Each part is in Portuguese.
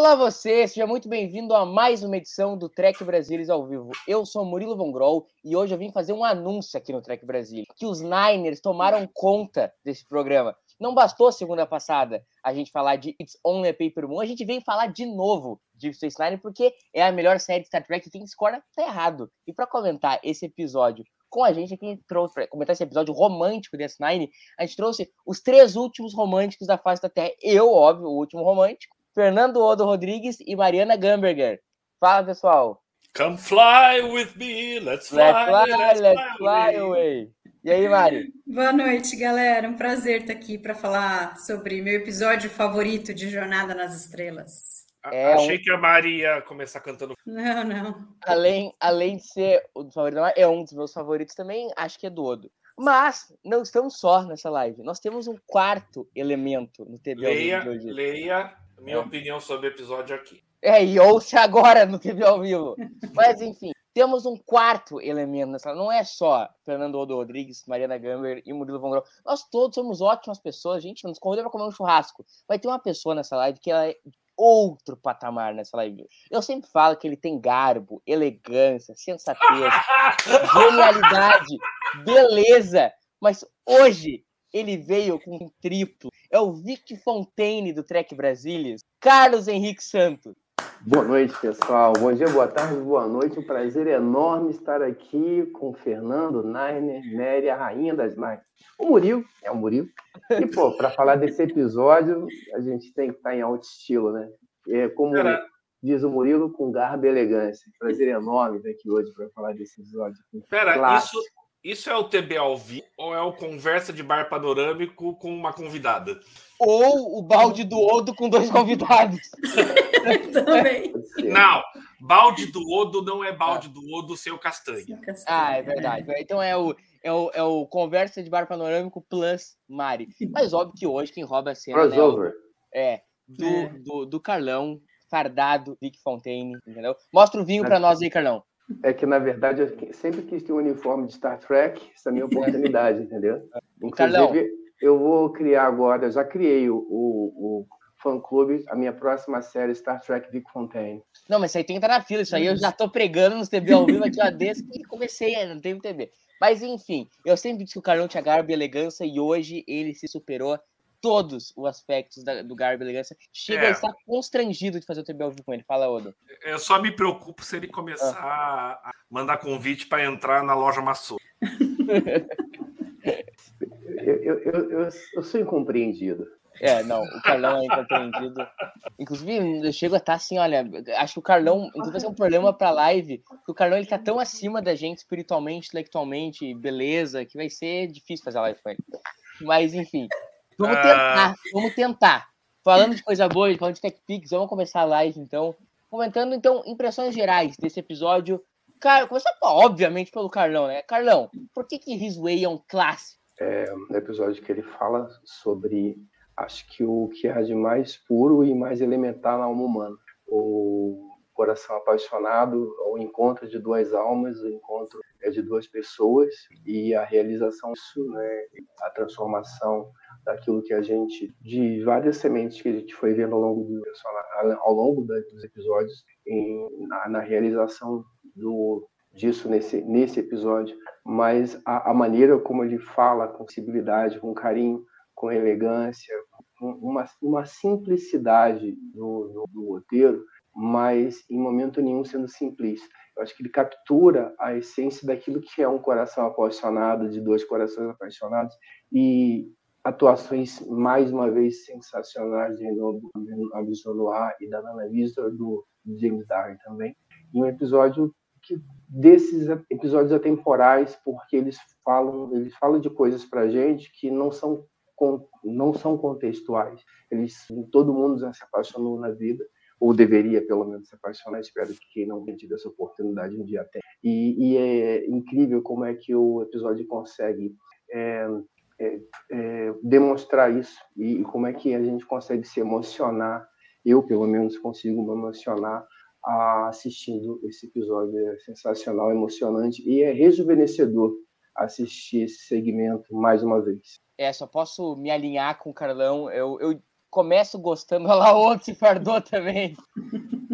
Olá você, seja muito bem-vindo a mais uma edição do Trek Brasilis ao vivo. Eu sou Murilo Von Groll e hoje eu vim fazer um anúncio aqui no Trek Brasil, que os Niners tomaram conta desse programa. Não bastou segunda passada a gente falar de It's Only a Paper Moon, a gente veio falar de novo de Space Nine porque é a melhor série de Star Trek e quem discorda tá errado. E para comentar esse episódio com a gente aqui, trouxe para comentar esse episódio romântico de S9, a gente trouxe os três últimos românticos da face da Terra. Eu, óbvio, o último romântico. Fernando Odo Rodrigues e Mariana Gamberger. Fala, pessoal. Come fly with me, let's fly, Let's fly, let's fly away. E aí, Mari? Boa noite, galera. Um prazer estar aqui para falar sobre meu episódio favorito de Jornada nas Estrelas. É Achei um- que a Maria ia começar cantando. Não, não. Além, além de ser o do favorito, da Mari, é um dos meus favoritos também, acho que é do Odo. Mas não estamos só nessa live. Nós temos um quarto elemento no TV Leia, leia minha É. opinião sobre o episódio aqui. É, e ouça agora no TV ao vivo. Mas, enfim, temos um quarto elemento nessa Não é só Fernando Odo Rodrigues, Mariana Gamber e Murilo Von Grau. Nós todos somos ótimas pessoas. Gente, nos convidou para comer um churrasco. Vai ter uma pessoa nessa live que ela é outro patamar nessa live. Eu sempre falo que ele tem garbo, elegância, sensatez, genialidade, beleza. Mas hoje ele veio com um triplo. É o Vic Fontaine do Trek Brasilis, Carlos Henrique Santos. Boa noite, pessoal. Bom dia, boa tarde, boa noite. Um prazer enorme estar aqui com o Fernando, Nainer, Nery, a rainha das Nine. O Murilo, é o Murilo. E, pô, para falar desse episódio, a gente tem que estar em alto estilo, né? É, como Cara. diz o Murilo, com garbo e elegância. Prazer enorme estar aqui hoje para falar desse episódio. Pera, Clássico. isso, isso é o TB ao vivo ou é o conversa de bar panorâmico com uma convidada? Ou o balde do Odo com dois convidados. Também. Não, balde do Odo não é balde do Odo sem o castanha. Ah, é verdade. Então é o, é o, é o conversa de bar panorâmico plus Mari. Mas óbvio que hoje quem rouba a cena né, Crossover. é do, É. Do, do Carlão, fardado, Vic Fontaine, entendeu? Mostra o vinho pra nós aí, Carlão. É que, na verdade, eu sempre quis ter um uniforme de Star Trek, essa é a minha oportunidade, entendeu? Inclusive, eu vou criar agora, eu já criei o, o, o fã-clube, a minha próxima série Star Trek Vic Fontaine. Não, mas isso aí tem que estar na fila. Isso aí eu já tô pregando nos TV ao vivo aqui, ó, desde que comecei, não teve TV. Mas enfim, eu sempre disse que o Carlão tinha garbo e elegância e hoje ele se superou todos os aspectos da- do garbo e elegância. Chega É. a estar constrangido de fazer o vivo com ele. Fala, Odo. Eu só me preocupo se ele começar a mandar convite para entrar na loja maçô. Eu, eu, eu, eu, eu sou incompreendido. É, não, o Carlão é incompreendido. Inclusive, eu chego a estar assim, olha, acho que o Carlão, inclusive vai ser um problema pra live, porque o Carlão ele tá tão acima da gente espiritualmente, intelectualmente, beleza, que vai ser difícil fazer a live com ele. Mas, enfim, vamos Ah. tentar, vamos tentar. Falando de coisa boa, falando de TechPix, vamos começar a live, então. Comentando, então, impressões gerais desse episódio. Cara, começar, obviamente, pelo Carlão, né? Carlão, por que que His Way é um clássico? no episódio que ele fala sobre, acho que o que há de mais puro e mais elementar na alma humana. O coração apaixonado, o encontro de duas almas, o encontro é de duas pessoas e a realização disso, né, a transformação daquilo que a gente, de várias sementes que a gente foi vendo ao longo, do, ao longo dos episódios, em, na, na realização do, disso nesse, nesse episódio mas a, a maneira como ele fala com sensibilidade, com carinho, com elegância, com uma, uma simplicidade do, do roteiro, mas em momento nenhum sendo simplista. Eu acho que ele captura a essência daquilo que é um coração apaixonado, de dois corações apaixonados, e atuações, mais uma vez, sensacionais de Renaud Abisonoir e da Nana Vistor, do James Darren também. E um episódio que desses episódios atemporais, porque eles falam, eles falam de coisas para gente que não são não são contextuais. Eles todo mundo já se apaixonou na vida ou deveria pelo menos se apaixonar. Espero que quem não tenha tido essa oportunidade um dia tenha. E, e é incrível como é que o episódio consegue é, é, é, demonstrar isso e, e como é que a gente consegue se emocionar. Eu, pelo menos, consigo me emocionar assistindo esse episódio. É sensacional, emocionante e é rejuvenescedor assistir esse segmento mais uma vez. É, só posso me alinhar com o Carlão. Eu, eu começo gostando, olha lá, outro se fardou também.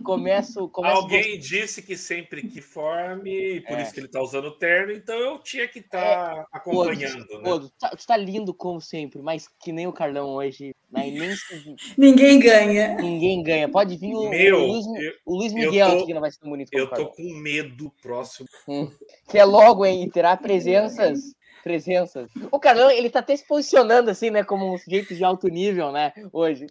Começo, começo Alguém disse que sempre que forme, por é. isso que ele tá usando terno, então eu tinha que estar tá é. acompanhando. Pô, né? Pô, tá, tu tá lindo como sempre, mas que nem o Carlão hoje. Né? Ninguém ganha. Ninguém ganha. Pode vir o, Meu, o, Luiz, eu, o Luiz Miguel tô, aqui que não vai ser bonito. Eu tô com medo próximo. Hum. Que é logo, hein? Terá presenças presenças. O Carlão, ele tá até se posicionando assim, né, como um sujeito de alto nível, né, hoje.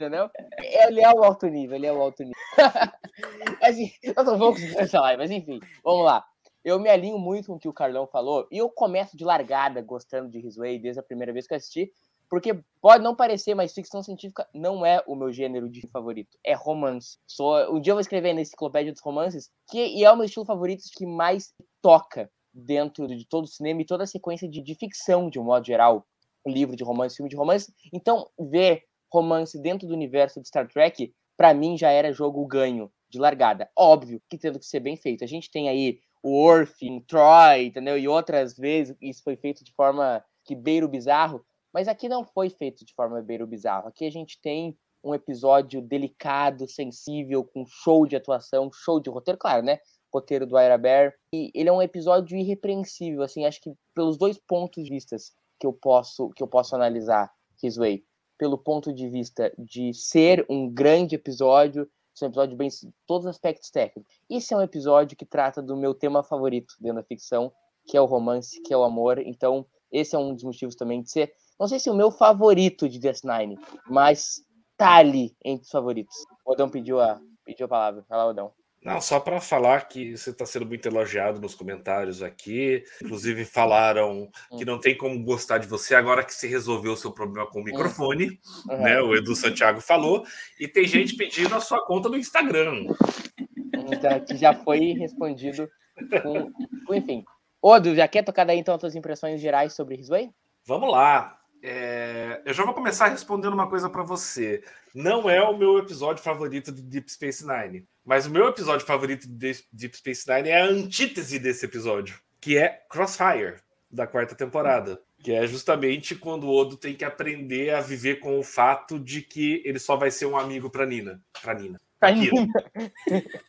Entendeu? Ele é o alto nível, ele é o alto nível. mas, vamos essa live, mas enfim, vamos lá. Eu me alinho muito com o que o Carlão falou, e eu começo de largada gostando de Risway desde a primeira vez que eu assisti, porque pode não parecer, mas ficção científica não é o meu gênero de favorito, é romance. Sou, um dia eu vou escrever na enciclopédia dos romances, que e é o meu estilo favorito que mais toca dentro de todo o cinema e toda a sequência de, de ficção, de um modo geral, livro de romance, filme de romance. Então, ver romance dentro do universo de Star Trek, para mim já era jogo ganho de largada. Óbvio que tendo que ser bem feito. A gente tem aí o Orphan, Troy, entendeu? E outras vezes isso foi feito de forma que beira o bizarro, mas aqui não foi feito de forma beira o bizarro. Aqui a gente tem um episódio delicado, sensível, com show de atuação, show de roteiro, claro, né? roteiro do Ira Bear. E ele é um episódio irrepreensível, assim, acho que pelos dois pontos de vista que eu posso que eu posso analisar His Way. Pelo ponto de vista de ser um grande episódio, ser um episódio bem todos os aspectos técnicos. Esse é um episódio que trata do meu tema favorito dentro da ficção, que é o romance, que é o amor. Então, esse é um dos motivos também de ser, não sei se o meu favorito de DS9, mas tá ali entre os favoritos. O Odão pediu a, pediu a palavra. Fala, Odão. Não, só para falar que você está sendo muito elogiado nos comentários aqui. Inclusive, falaram que não tem como gostar de você agora que você resolveu o seu problema com o microfone. Uhum. Né? O Edu Santiago falou. E tem gente pedindo a sua conta no Instagram. Então, que já foi respondido com, com enfim. Odo, já quer tocar daí então as suas impressões gerais sobre Risway? Vamos lá. É, eu já vou começar respondendo uma coisa para você. Não é o meu episódio favorito de Deep Space Nine, mas o meu episódio favorito de Deep Space Nine é a antítese desse episódio, que é Crossfire, da quarta temporada. Que é justamente quando o Odo tem que aprender a viver com o fato de que ele só vai ser um amigo para Nina. Para Nina. Pra Nina.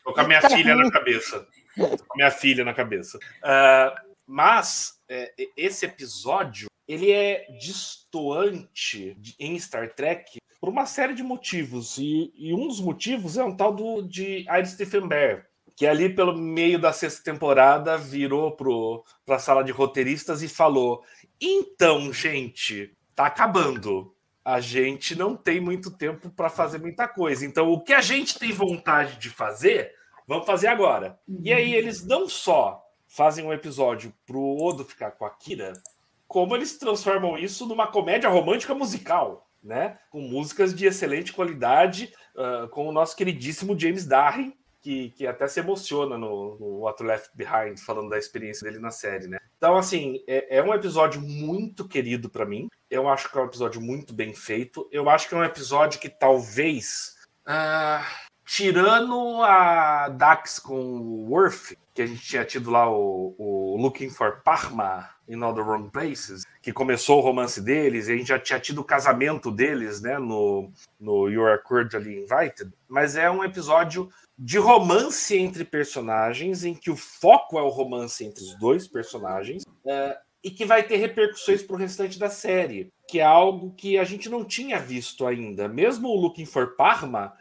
Tô com a minha filha na cabeça. Tô com a minha filha na cabeça. Uh, mas é, esse episódio ele é distoante em Star Trek por uma série de motivos. E, e um dos motivos é um tal do, de Ira Stephen Bear, que ali pelo meio da sexta temporada virou para a sala de roteiristas e falou: então, gente, tá acabando. A gente não tem muito tempo para fazer muita coisa. Então, o que a gente tem vontade de fazer, vamos fazer agora. E aí, eles não só fazem um episódio pro Odo ficar com a Kira, como eles transformam isso numa comédia romântica musical, né? Com músicas de excelente qualidade, uh, com o nosso queridíssimo James Darren, que, que até se emociona no, no What Left Behind, falando da experiência dele na série, né? Então, assim, é, é um episódio muito querido para mim. Eu acho que é um episódio muito bem feito. Eu acho que é um episódio que talvez. Uh, tirando a Dax com o Worth, que a gente tinha tido lá o, o Looking for Parma in All the Wrong Places, que começou o romance deles, e a gente já tinha tido o casamento deles, né, no, no You're Cordially Invited, mas é um episódio de romance entre personagens, em que o foco é o romance entre os dois personagens, é, e que vai ter repercussões para o restante da série, que é algo que a gente não tinha visto ainda. Mesmo o Looking for Parma,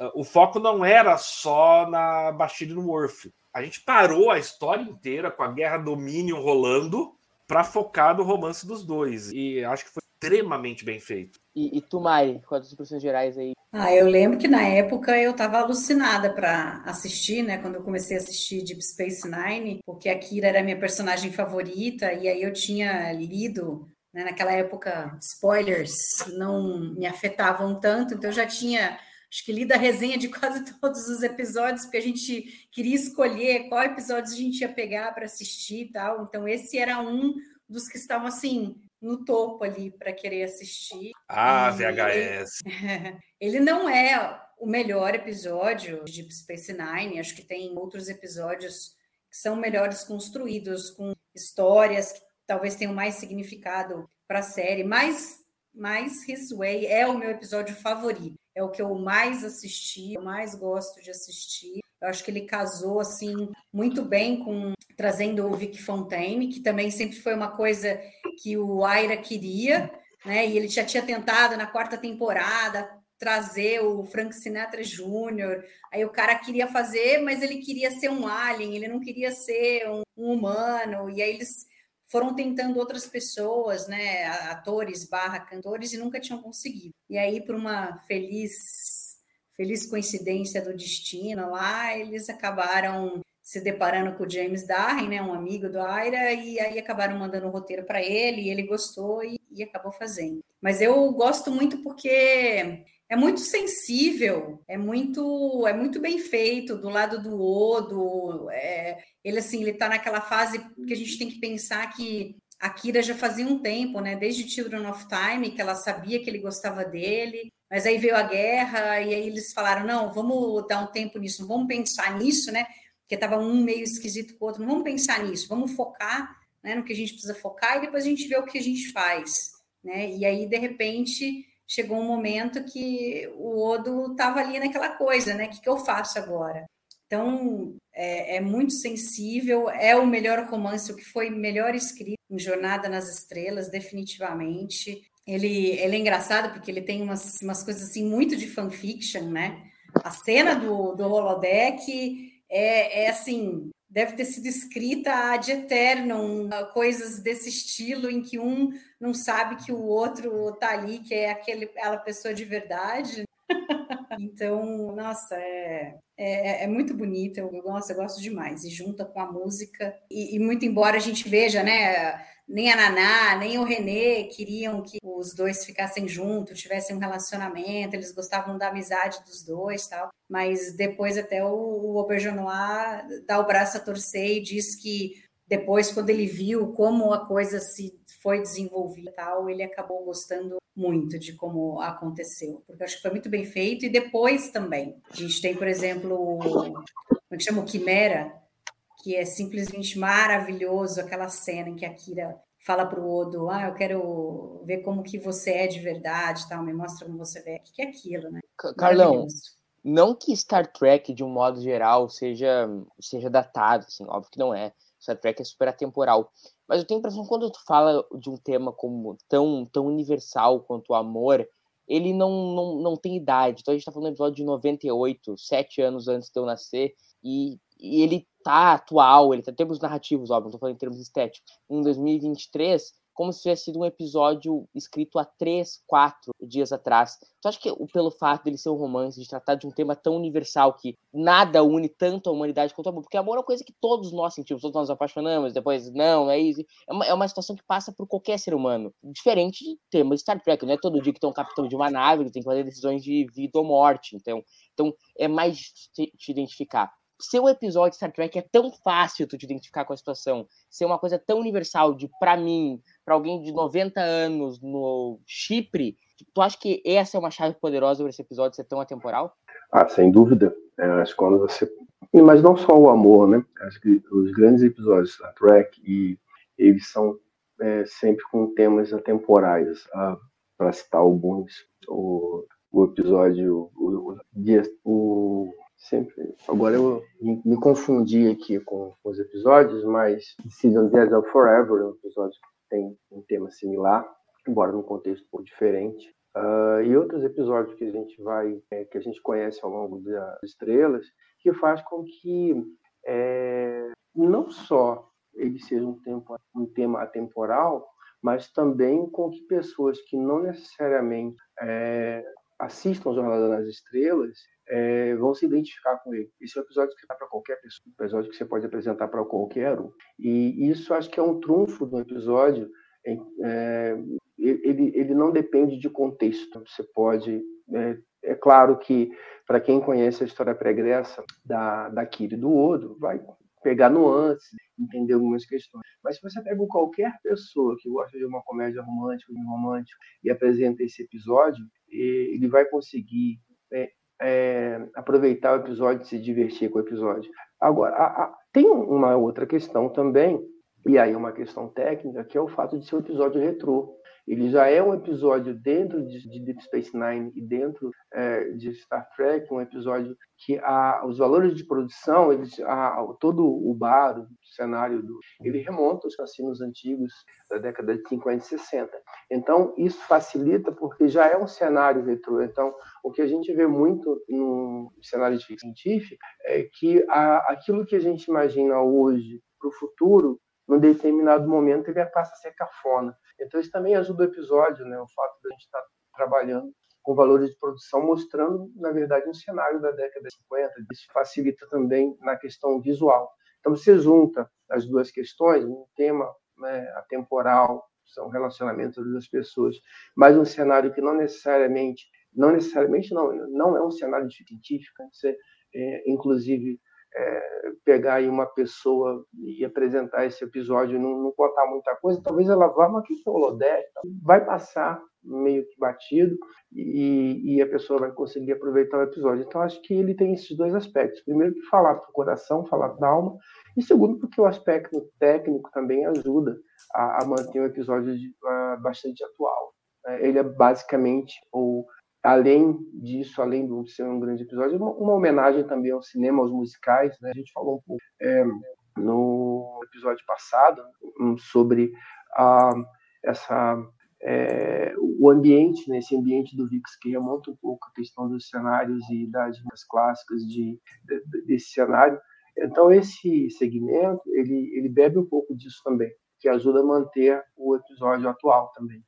uh, uh, o foco não era só na Bastille no Worth a gente parou a história inteira com a guerra domínio rolando para focar no romance dos dois. E acho que foi extremamente bem feito. E, e tu, Mari, quais as impressões gerais aí? Ah, eu lembro que na época eu estava alucinada para assistir, né? Quando eu comecei a assistir Deep Space Nine, porque a Kira era minha personagem favorita, e aí eu tinha lido, né, naquela época, spoilers não me afetavam tanto, então eu já tinha acho que lido a resenha de quase todos os episódios, porque a gente queria escolher qual episódio a gente ia pegar para assistir e tal. Então, esse era um dos que estavam assim no topo ali para querer assistir. Ah, VHS. Ele, ele não é o melhor episódio de Deep Space Nine, acho que tem outros episódios que são melhores construídos, com histórias que talvez tenham mais significado para a série, mas, mas His Way é o meu episódio favorito. É o que eu mais assisti, eu mais gosto de assistir. Eu acho que ele casou assim muito bem com trazendo o Vic Fontaine, que também sempre foi uma coisa que o Aira queria, né? E ele já tinha tentado na quarta temporada trazer o Frank Sinatra Jr. Aí o cara queria fazer, mas ele queria ser um alien, ele não queria ser um, um humano. E aí eles foram tentando outras pessoas, né, atores barra cantores, e nunca tinham conseguido. E aí, por uma feliz, feliz coincidência do destino lá, eles acabaram se deparando com o James Darren, né, um amigo do Aira, e aí acabaram mandando o roteiro para ele, e ele gostou e, e, acabou fazendo. Mas eu gosto muito porque é muito sensível, é muito é muito bem feito do lado do Odo. É, ele assim, ele está naquela fase que a gente tem que pensar que a Kira já fazia um tempo, né, desde Children of Time, que ela sabia que ele gostava dele, mas aí veio a guerra e aí eles falaram: "Não, vamos dar um tempo nisso, vamos pensar nisso, né?" porque estava um meio esquisito com o outro. Não vamos pensar nisso, vamos focar né, no que a gente precisa focar e depois a gente vê o que a gente faz. Né? E aí, de repente, chegou um momento que o Odo estava ali naquela coisa, né? O que, que eu faço agora? Então, é, é, muito sensível, é o melhor romance, o que foi melhor escrito em Jornada nas Estrelas, definitivamente. Ele, ele é engraçado porque ele tem umas, umas coisas assim muito de fanfiction, né? A cena do, do holodeck é, é assim, deve ter sido escrita ad eternum, coisas desse estilo em que um não sabe que o outro está ali, que é aquele, aquela pessoa de verdade. então, nossa, é, é, é, muito bonita, eu, nossa, eu gosto demais. E junta com a música, e, e muito embora a gente veja, né, nem a Naná, nem o Renê queriam que os dois ficassem juntos, tivessem um relacionamento, eles gostavam da amizade dos dois tal. Mas depois até o, o Aubergenois dá o braço a torcer e diz que depois, quando ele viu como a coisa se foi desenvolvida tal, ele acabou gostando muito de como aconteceu, porque acho que foi muito bem feito, e depois também. A gente tem, por exemplo, como é que chama? O Quimera, que é simplesmente maravilhoso aquela cena em que a Kira fala para o Odo, ah, eu quero ver como que você é de verdade, tal, me mostra como você é. O que é aquilo, né? Carlão, não que Star Trek, de um modo geral, seja, seja datado, assim, óbvio que não é. Star Trek é super atemporal. Mas eu tenho a impressão que quando tu fala de um tema como tão, tão universal quanto o amor, ele não, não, não tem idade. Então a gente está falando do episódio de 98, sete anos antes de eu nascer, e, e ele tá atual, ele tá em termos narrativos, óbvio, não tô falando em termos estéticos, em 2023, como se tivesse sido um episódio escrito há três, quatro dias atrás. Tu acha que pelo fato dele ser um romance, de tratar de um tema tão universal que nada une tanto a humanidade quanto o amor, porque amor é uma coisa que todos nós sentimos, todos nós nos apaixonamos, depois não, não é isso. É uma, é uma situação que passa por qualquer ser humano. Diferente de temas de Star Trek, não é todo dia que tem um capitão de uma nave que tem que fazer decisões de vida ou morte. Então, então é mais te, te identificar ser um episódio de Star Trek é tão fácil tu te identificar com a situação, ser uma coisa tão universal de para mim, para alguém de 90 anos no Chipre, tu acha que essa é uma chave poderosa para esse episódio ser tão atemporal? Ah, sem dúvida. É, acho que quando você. Mas não só o amor, né? Acho que os grandes episódios de Star Trek, e eles são é, sempre com temas atemporais. Ah, para citar alguns, o, o episódio, o, o, o sempre. Agora eu me confundi aqui com, os episódios, mas Season Dead of Forever é um episódio que tem um tema similar, embora num contexto um pouco diferente. Uh, e outros episódios que a gente vai, é, que a gente conhece ao longo das estrelas, que faz com que é, não só ele seja um, tempo, um tema atemporal, mas também com que pessoas que não necessariamente é, assistam Jornada nas Estrelas é, vão se identificar com ele. Esse é um episódio que dá para qualquer pessoa, um episódio que você pode apresentar para qualquer um. E isso acho que é um trunfo do episódio. É, ele, ele não depende de contexto. Você pode. É, é claro que, para quem conhece a história pregressa da, da Kiri do Odo, vai pegar nuances, entender algumas questões. Mas se você pega qualquer pessoa que gosta de uma comédia romântica, um romântico, e apresenta esse episódio, ele vai conseguir é, é, aproveitar o episódio e se divertir com o episódio. Agora, a, a, tem uma outra questão também, e aí uma questão técnica, que é o fato de ser um episódio retrô. Ele já é um episódio dentro de, de Deep Space Nine e dentro é, de Star Trek, um episódio que a, os valores de produção, eles, a, todo o bar, o cenário, do, ele remonta aos cassinos antigos da década de 50 e 60. Então, isso facilita porque já é um cenário retrô. Então, o que a gente vê muito no cenário de ficção científica é que aquilo que a gente imagina hoje para o futuro, num determinado momento, ele passa a ser cafona. Então, isso também ajuda o episódio, né? o fato de a gente estar tá trabalhando com valores de produção, mostrando, na verdade, um cenário da década de 50. Isso facilita também na questão visual. Então, você junta as duas questões, um tema né, atemporal, são relacionamentos das pessoas, mas um cenário que não necessariamente, não necessariamente não, não é um cenário de científica, você, é, inclusive, é, pegar aí uma pessoa e apresentar esse episódio e não, não, contar muita coisa, talvez ela vá, mas que holodeck, vai passar meio que batido e, e, a pessoa vai conseguir aproveitar o episódio. Então, acho que ele tem esses dois aspectos. Primeiro, que falar para o coração, falar da alma, e segundo, porque o aspecto técnico também ajuda a, a manter o episódio de, a, bastante atual. É, ele é basicamente o além disso, além de ser um grande episódio, uma, uma homenagem também ao cinema, aos musicais. Né? A gente falou um pouco é, no episódio passado sobre a, essa é, o ambiente, né, esse ambiente do VIX que remonta um pouco a questão dos cenários e das clássicas de, de, desse cenário. Então esse segmento ele, ele bebe um pouco disso também, que ajuda a manter o episódio atual também.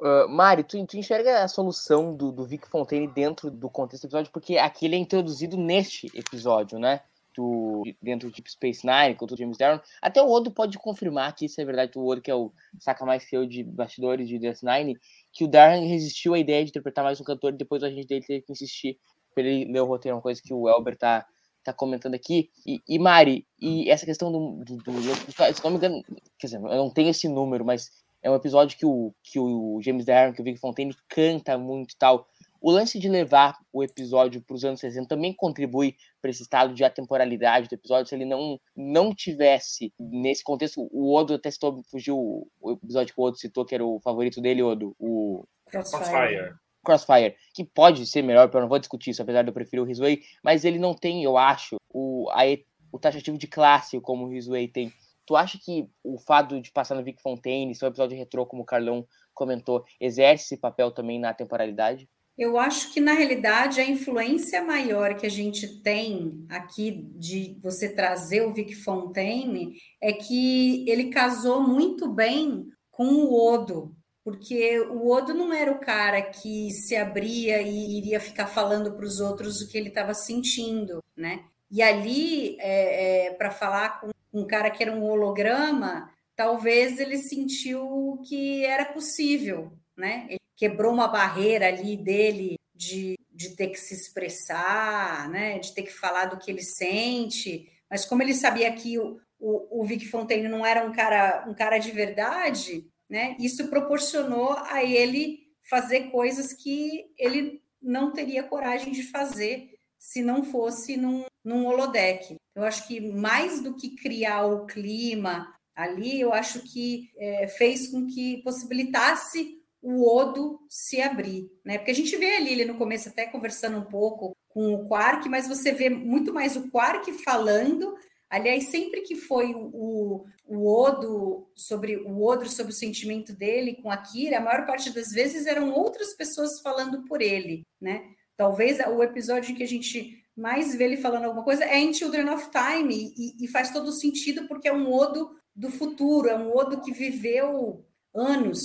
Uh, Mari, tu, tu, enxerga a solução do, do Vic Fontaine dentro do contexto do episódio, porque aqui ele é introduzido neste episódio, né? Do, dentro de Space Nine, com o James Darren. Até o Odo pode confirmar que isso é verdade, o Odo, que é o saca mais feio de bastidores de DS Nine, que o Darren resistiu à ideia de interpretar mais um cantor e depois a gente dele teve que insistir para ele ler o roteiro, uma coisa que o Elber tá, tá comentando aqui. E, e Mari, e essa questão do, do, do, se não me engano, quer dizer, eu não tenho esse número, mas é um episódio que o, que o James Darren, que o Vic Fontaine canta muito e tal. O lance de levar o episódio para os anos 60 também contribui para esse estado de atemporalidade do episódio. Se ele não, não tivesse nesse contexto, o Odo até citou, fugiu o episódio que o Odo citou, que era o favorito dele, Odo, o Crossfire. Crossfire, que pode ser melhor, eu não vou discutir isso, apesar de eu preferir o Rizway, mas ele não tem, eu acho, o, a, o taxativo de classe como o Rizway tem. Tu acha que o fato de passar no Vic Fontaine, seu episódio retrô, como o Carlão comentou, exerce esse papel também na temporalidade? Eu acho que, na realidade, a influência maior que a gente tem aqui de você trazer o Vic Fontaine é que ele casou muito bem com o Odo, porque o Odo não era o cara que se abria e iria ficar falando para os outros o que ele estava sentindo, né? E ali, é, é, para falar com um cara que era um holograma, talvez ele sentiu que era possível, né? Ele quebrou uma barreira ali dele de, de ter que se expressar, né? De ter que falar do que ele sente, mas como ele sabia que o, o, o Vic Fontaine não era um cara, um cara de verdade, né? Isso proporcionou a ele fazer coisas que ele não teria coragem de fazer se não fosse num, num holodeck. Eu acho que mais do que criar o clima ali, eu acho que é, fez com que possibilitasse o Odo se abrir, né? Porque a gente vê ali ele no começo até conversando um pouco com o Quark, mas você vê muito mais o Quark falando. Aliás, sempre que foi o, o Odo sobre o Odo sobre o sentimento dele com a Kira, a maior parte das vezes eram outras pessoas falando por ele, né? Talvez o episódio em que a gente mais vê ele falando alguma coisa é em Children of Time, e, e faz todo sentido porque é um odo do futuro, é um odo que viveu anos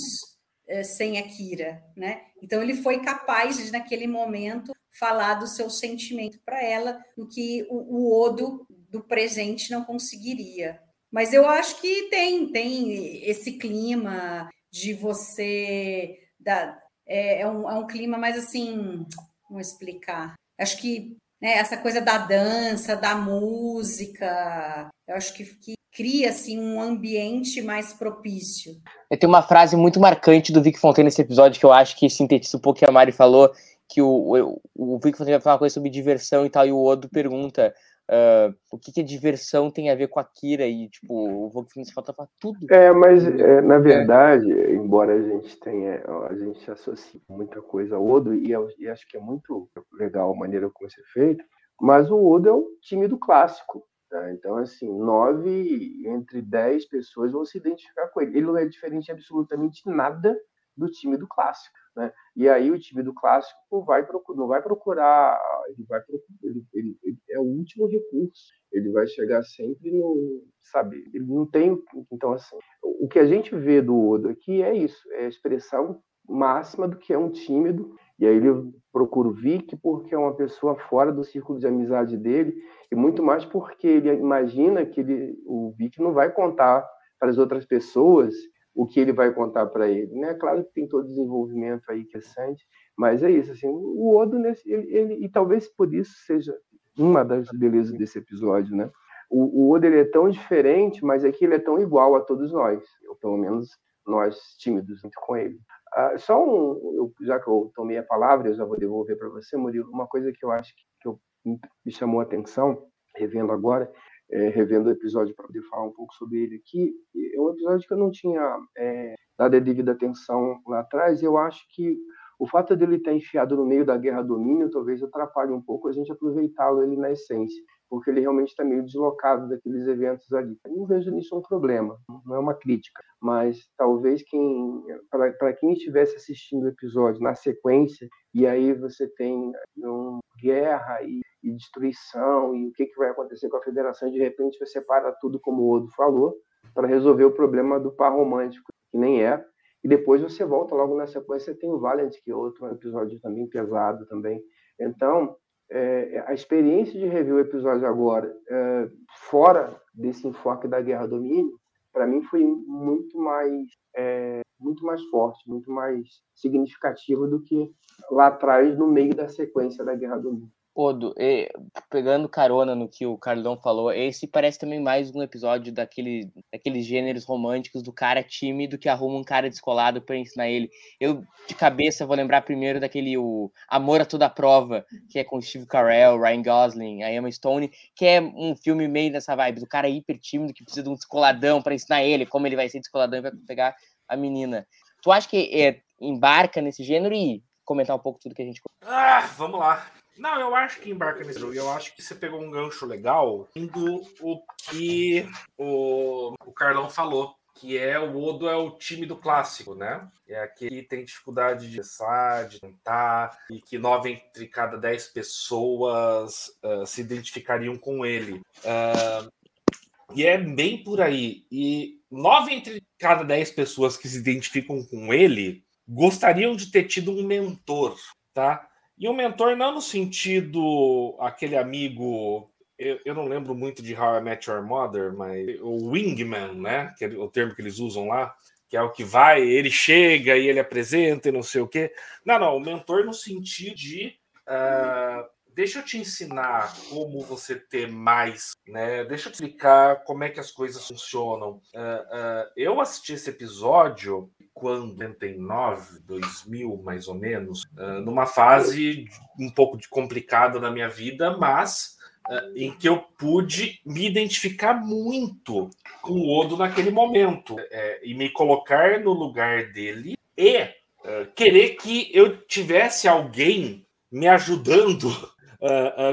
é, sem a Kira, né? Então ele foi capaz de naquele momento falar do seu sentimento para ela, o que o, o Odo do presente não conseguiria. Mas eu acho que tem tem esse clima de você da, é, é, um, é um clima mais assim, como explicar? Acho que né, essa coisa da dança, da música, eu acho que, que cria assim um ambiente mais propício. Tem uma frase muito marcante do Vic Fontaine nesse episódio que eu acho que sintetiza um pouco o que a Mari falou, que o, o, o Vic Fontaine vai falar uma coisa sobre diversão e tal, e o Odo pergunta Uh, o que, que, a diversão tem a ver com a Kira e tipo o falta para tudo. É, mas é, na verdade, é. embora a gente tenha a gente associe muita coisa ao Odo e, eu, e, acho que é muito legal a maneira como isso é feito, mas o Odo é um time do clássico. Tá? Então, assim, nove entre dez pessoas vão se identificar com ele. Ele não é diferente absolutamente nada do time do clássico. Né? E aí o time do clássico vai procurar, não vai procurar, ele vai ele, ele, ele, é o último recurso. Ele vai chegar sempre no, sabe? Ele não tem, então assim, o que a gente vê do Odo aqui é isso, é a expressão máxima do que é um tímido. E aí ele procura o Vic porque é uma pessoa fora do círculo de amizade dele e muito mais porque ele imagina que ele, o Vic não vai contar para as outras pessoas o que ele vai contar para ele, né? Claro que tem todo desenvolvimento aí que é sente, mas é isso assim. O Odo ele, ele, e talvez por isso seja uma das belezas desse episódio, né? O, o Odo ele é tão diferente, mas aqui ele é tão igual a todos nós, ou pelo menos nós tímidos com ele. Ah, só um, eu, já que eu tomei a palavra, eu já vou devolver para você, Murilo, uma coisa que eu acho que, que eu, me chamou a atenção, revendo agora, é, revendo o episódio para poder falar um pouco sobre ele aqui. É um episódio que eu não tinha é, dado a devida atenção lá atrás. Eu acho que o fato dele estar enfiado no meio da guerra domínio talvez atrapalhe um pouco a gente aproveitá-lo ele na essência, porque ele realmente está meio deslocado daqueles eventos ali. Eu não vejo nisso um problema, não é uma crítica, mas talvez quem para quem estivesse assistindo o episódio na sequência e aí você tem um guerra e e destruição e o que, que vai acontecer com a federação. De repente você para tudo, como o Odo falou, para resolver o problema do par romântico, que nem é. E depois você volta logo na sequência, tem o Valiant, que é outro episódio também pesado também. Então, é, a experiência de rever o episódio agora, é, fora desse enfoque da guerra domínio, para mim foi muito mais é, muito mais forte, muito mais significativa do que lá atrás, no meio da sequência da guerra domínio. Odo, pegando carona no que o Carlão falou, esse parece também mais um episódio daquele, daqueles gêneros românticos do cara tímido que arruma um cara descolado para ensinar ele. Eu, de cabeça, vou lembrar primeiro daquele o Amor a Toda Prova, que é com Steve Carell, Ryan Gosling, a Emma Stone, que é um filme meio nessa vibe do cara hiper tímido que precisa de um descoladão para ensinar ele como ele vai ser descoladão e vai pegar a menina. Tu acha que é, embarca nesse gênero e comentar um pouco tudo que a gente. Ah, vamos lá. Não, eu acho que embarca nesse jogo. Eu acho que você pegou um gancho legal indo o que o, o Carlão falou. Que é o Odo é o time do clássico, né? É aquele que tem dificuldade de pensar, de tentar, e que nove entre cada dez pessoas uh, se identificariam com ele. Uh, e é bem por aí. E nove entre cada dez pessoas que se identificam com ele gostariam de ter tido um mentor, tá? E um mentor não no sentido aquele amigo, eu, eu, não lembro muito de How I Met Your Mother, mas o wingman, né? Que é o termo que eles usam lá, que é o que vai, ele chega e ele apresenta e não sei o quê. Não, não, o mentor no sentido de uh, deixa eu te ensinar como você ter mais, né? Deixa eu te explicar como é que as coisas funcionam. Uh, uh, eu assisti esse episódio quando 99, 2000 mais ou menos, uh, numa fase um pouco complicada na minha vida, mas em que eu pude me identificar muito com o Odo naquele momento é, e me colocar no lugar dele e querer que eu tivesse alguém me ajudando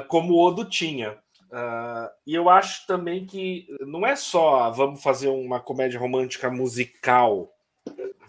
como o Odo tinha. Uh, e eu acho também que não é só vamos fazer uma comédia romântica musical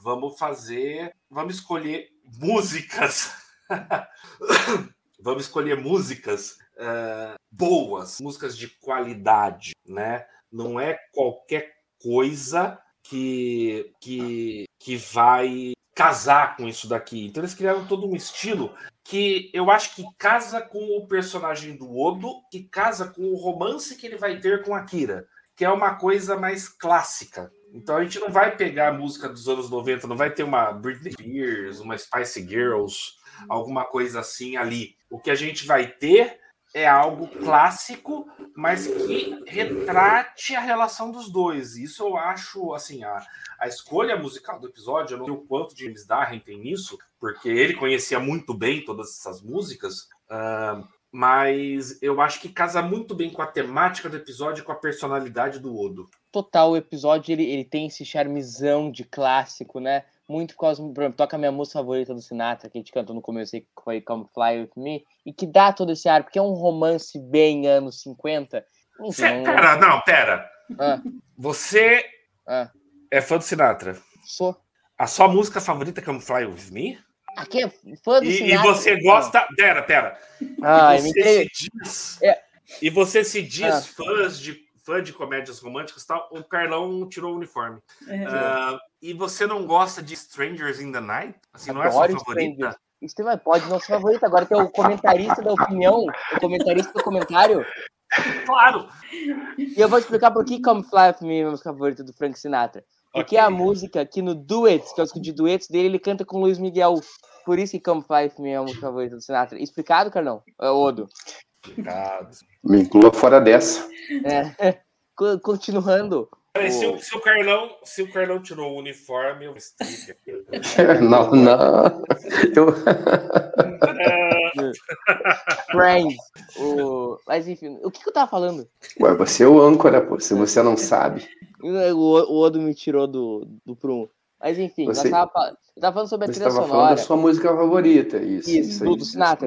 vamos fazer, vamos escolher músicas, vamos escolher músicas uh, boas, músicas de qualidade, né? Não é qualquer coisa que, que, que vai casar com isso daqui. Então eles criaram todo um estilo que eu acho que casa com o personagem do Odo, que casa com o romance que ele vai ter com a Kira, que é uma coisa mais clássica. Então a gente não vai pegar a música dos anos 90, não vai ter uma Britney Spears, uma Spice Girls, alguma coisa assim ali. O que a gente vai ter é algo clássico, mas que retrate a relação dos dois. Isso eu acho, assim, a, a escolha musical do episódio, eu não sei o quanto James Darren tem nisso, porque ele conhecia muito bem todas essas músicas, uh, mas eu acho que casa muito bem com a temática do episódio e com a personalidade do Odo. Total, o episódio ele, ele tem esse charmezão de clássico, né? Muito por causa, por exemplo, toca a minha música favorita do Sinatra, que a gente cantou no começo, que foi Come Fly With Me, e que dá todo esse ar, porque é um romance bem anos 50. Enfim, Cê, um... Pera, não, pera. Ah. Você ah. é fã do Sinatra? Sou. A sua música favorita é Come Fly With Me? Aqui é fã do e, Sinatra. E você gosta... Pera, pera. Ah, e você se diz... É... E você se diz ah. fãs de fã de comédias românticas tal, o Carlão tirou o uniforme. É. Uh, e você não gosta de Strangers in the Night? Assim, não é sua favorita? Isso pode não ser favorita. Agora tem o comentarista da opinião, o comentarista do comentário. Claro! E eu vou explicar por que Come Fly With Me é a música favorita do Frank Sinatra. Porque okay. é a música que no Duets, que eu escuto de duets dele, ele canta com o Luiz Miguel. Por isso que Come Fly With Me é a música favorita do Sinatra. Explicado, Carlão? É Odo. Me inclua fora dessa. É. Continuando. se, o, se, o, Carlão, se o Carlão tirou o uniforme, eu Não, não. Eu... Friends. O... Mas enfim, o que, que eu tava falando? Ué, você é o âncora, pô. Se você não sabe. O, o Odo me tirou do, do prumo. Mas enfim, você... tava, eu tava falando sobre a trilha sonora. Você tava falando da sua música favorita, isso. Isso, isso do, do Sinatra.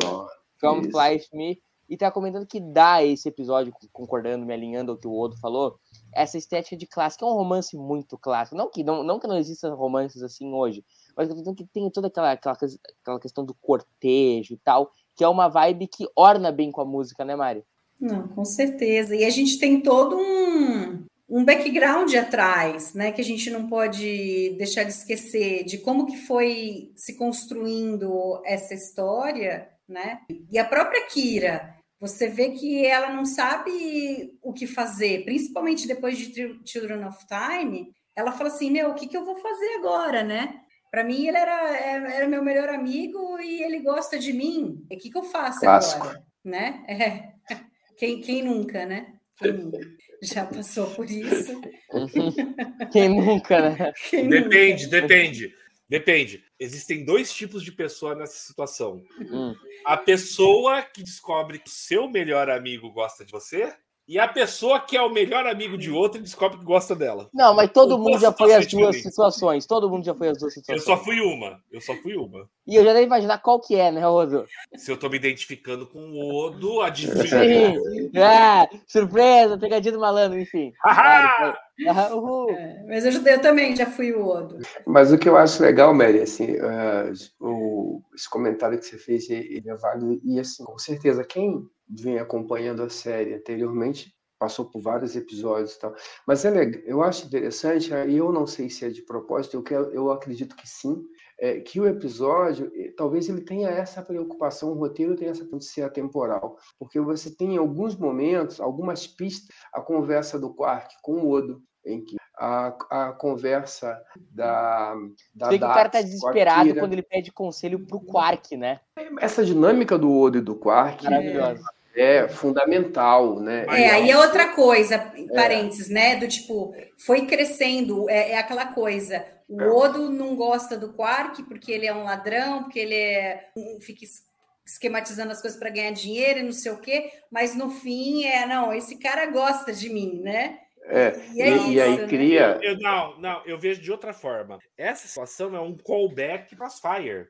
Come Fly Me e tá comentando que dá esse episódio, concordando, me alinhando ao que o Odo falou, essa estética de clássico, é um romance muito clássico. Não que não, não, que não existam romances assim hoje, mas que tem toda aquela, aquela, aquela questão do cortejo e tal, que é uma vibe que orna bem com a música, né, Mari? Não, com certeza. E a gente tem todo um, um background atrás, né, que a gente não pode deixar de esquecer de como que foi se construindo essa história, né? E a própria Kira, você vê que ela não sabe o que fazer, principalmente depois de Children of Time. Ela fala assim: Meu, o que, que eu vou fazer agora, né? Para mim, ele era, é, era meu melhor amigo e ele gosta de mim. O que, que eu faço Clássico. agora? Né? É. Quem, quem nunca, né? Quem já passou por isso? Quem nunca, né? Quem depende, nunca? depende. Depende. Existem dois tipos de pessoa nessa situação. Hum. A pessoa que descobre que o seu melhor amigo gosta de você e a pessoa que é o melhor amigo de outro e descobre que gosta dela. Não, mas todo mundo já foi as duas situações. Todo mundo já foi as duas situações. Eu só fui uma. Eu só fui uma. E eu já devo imaginar qual que é, né, Odo? Se eu tô me identificando com o Odo, adivinha. Sim. É, surpresa, pegadinha do malandro, enfim. Ahá! É, mas eu, eu, também já fui o Odo. Mas o que eu acho legal, Mary, assim, uh, o, esse comentário que você fez, ele é válido. E, assim, com certeza, quem vem acompanhando a série anteriormente, passou por vários episódios e tal. Mas é legal, eu acho interessante, e eu não sei se é de propósito, eu, quero, eu acredito que sim, é, que o episódio, talvez ele tenha essa preocupação, o roteiro tem essa preocupação de ser atemporal, porque você tem em alguns momentos, algumas pistas, a conversa do Quark com o Odo, em que a, a conversa da. da Sei que o cara tá desesperado quando ele pede conselho pro Quark, né? Essa dinâmica do Odo e do Quark. Maravilhosa é fundamental, né? É, aí é outra coisa, parênteses, é. né? Do tipo, foi crescendo, é, é aquela coisa. O é. Odo não gosta do Quark porque ele é um ladrão, porque ele é, fica esquematizando as coisas para ganhar dinheiro e não sei o quê, mas no fim é, não, esse cara gosta de mim, né? É, e, é e, isso, e aí né? cria. Eu, não, não, eu vejo de outra forma. Essa situação é um callback Crossfire.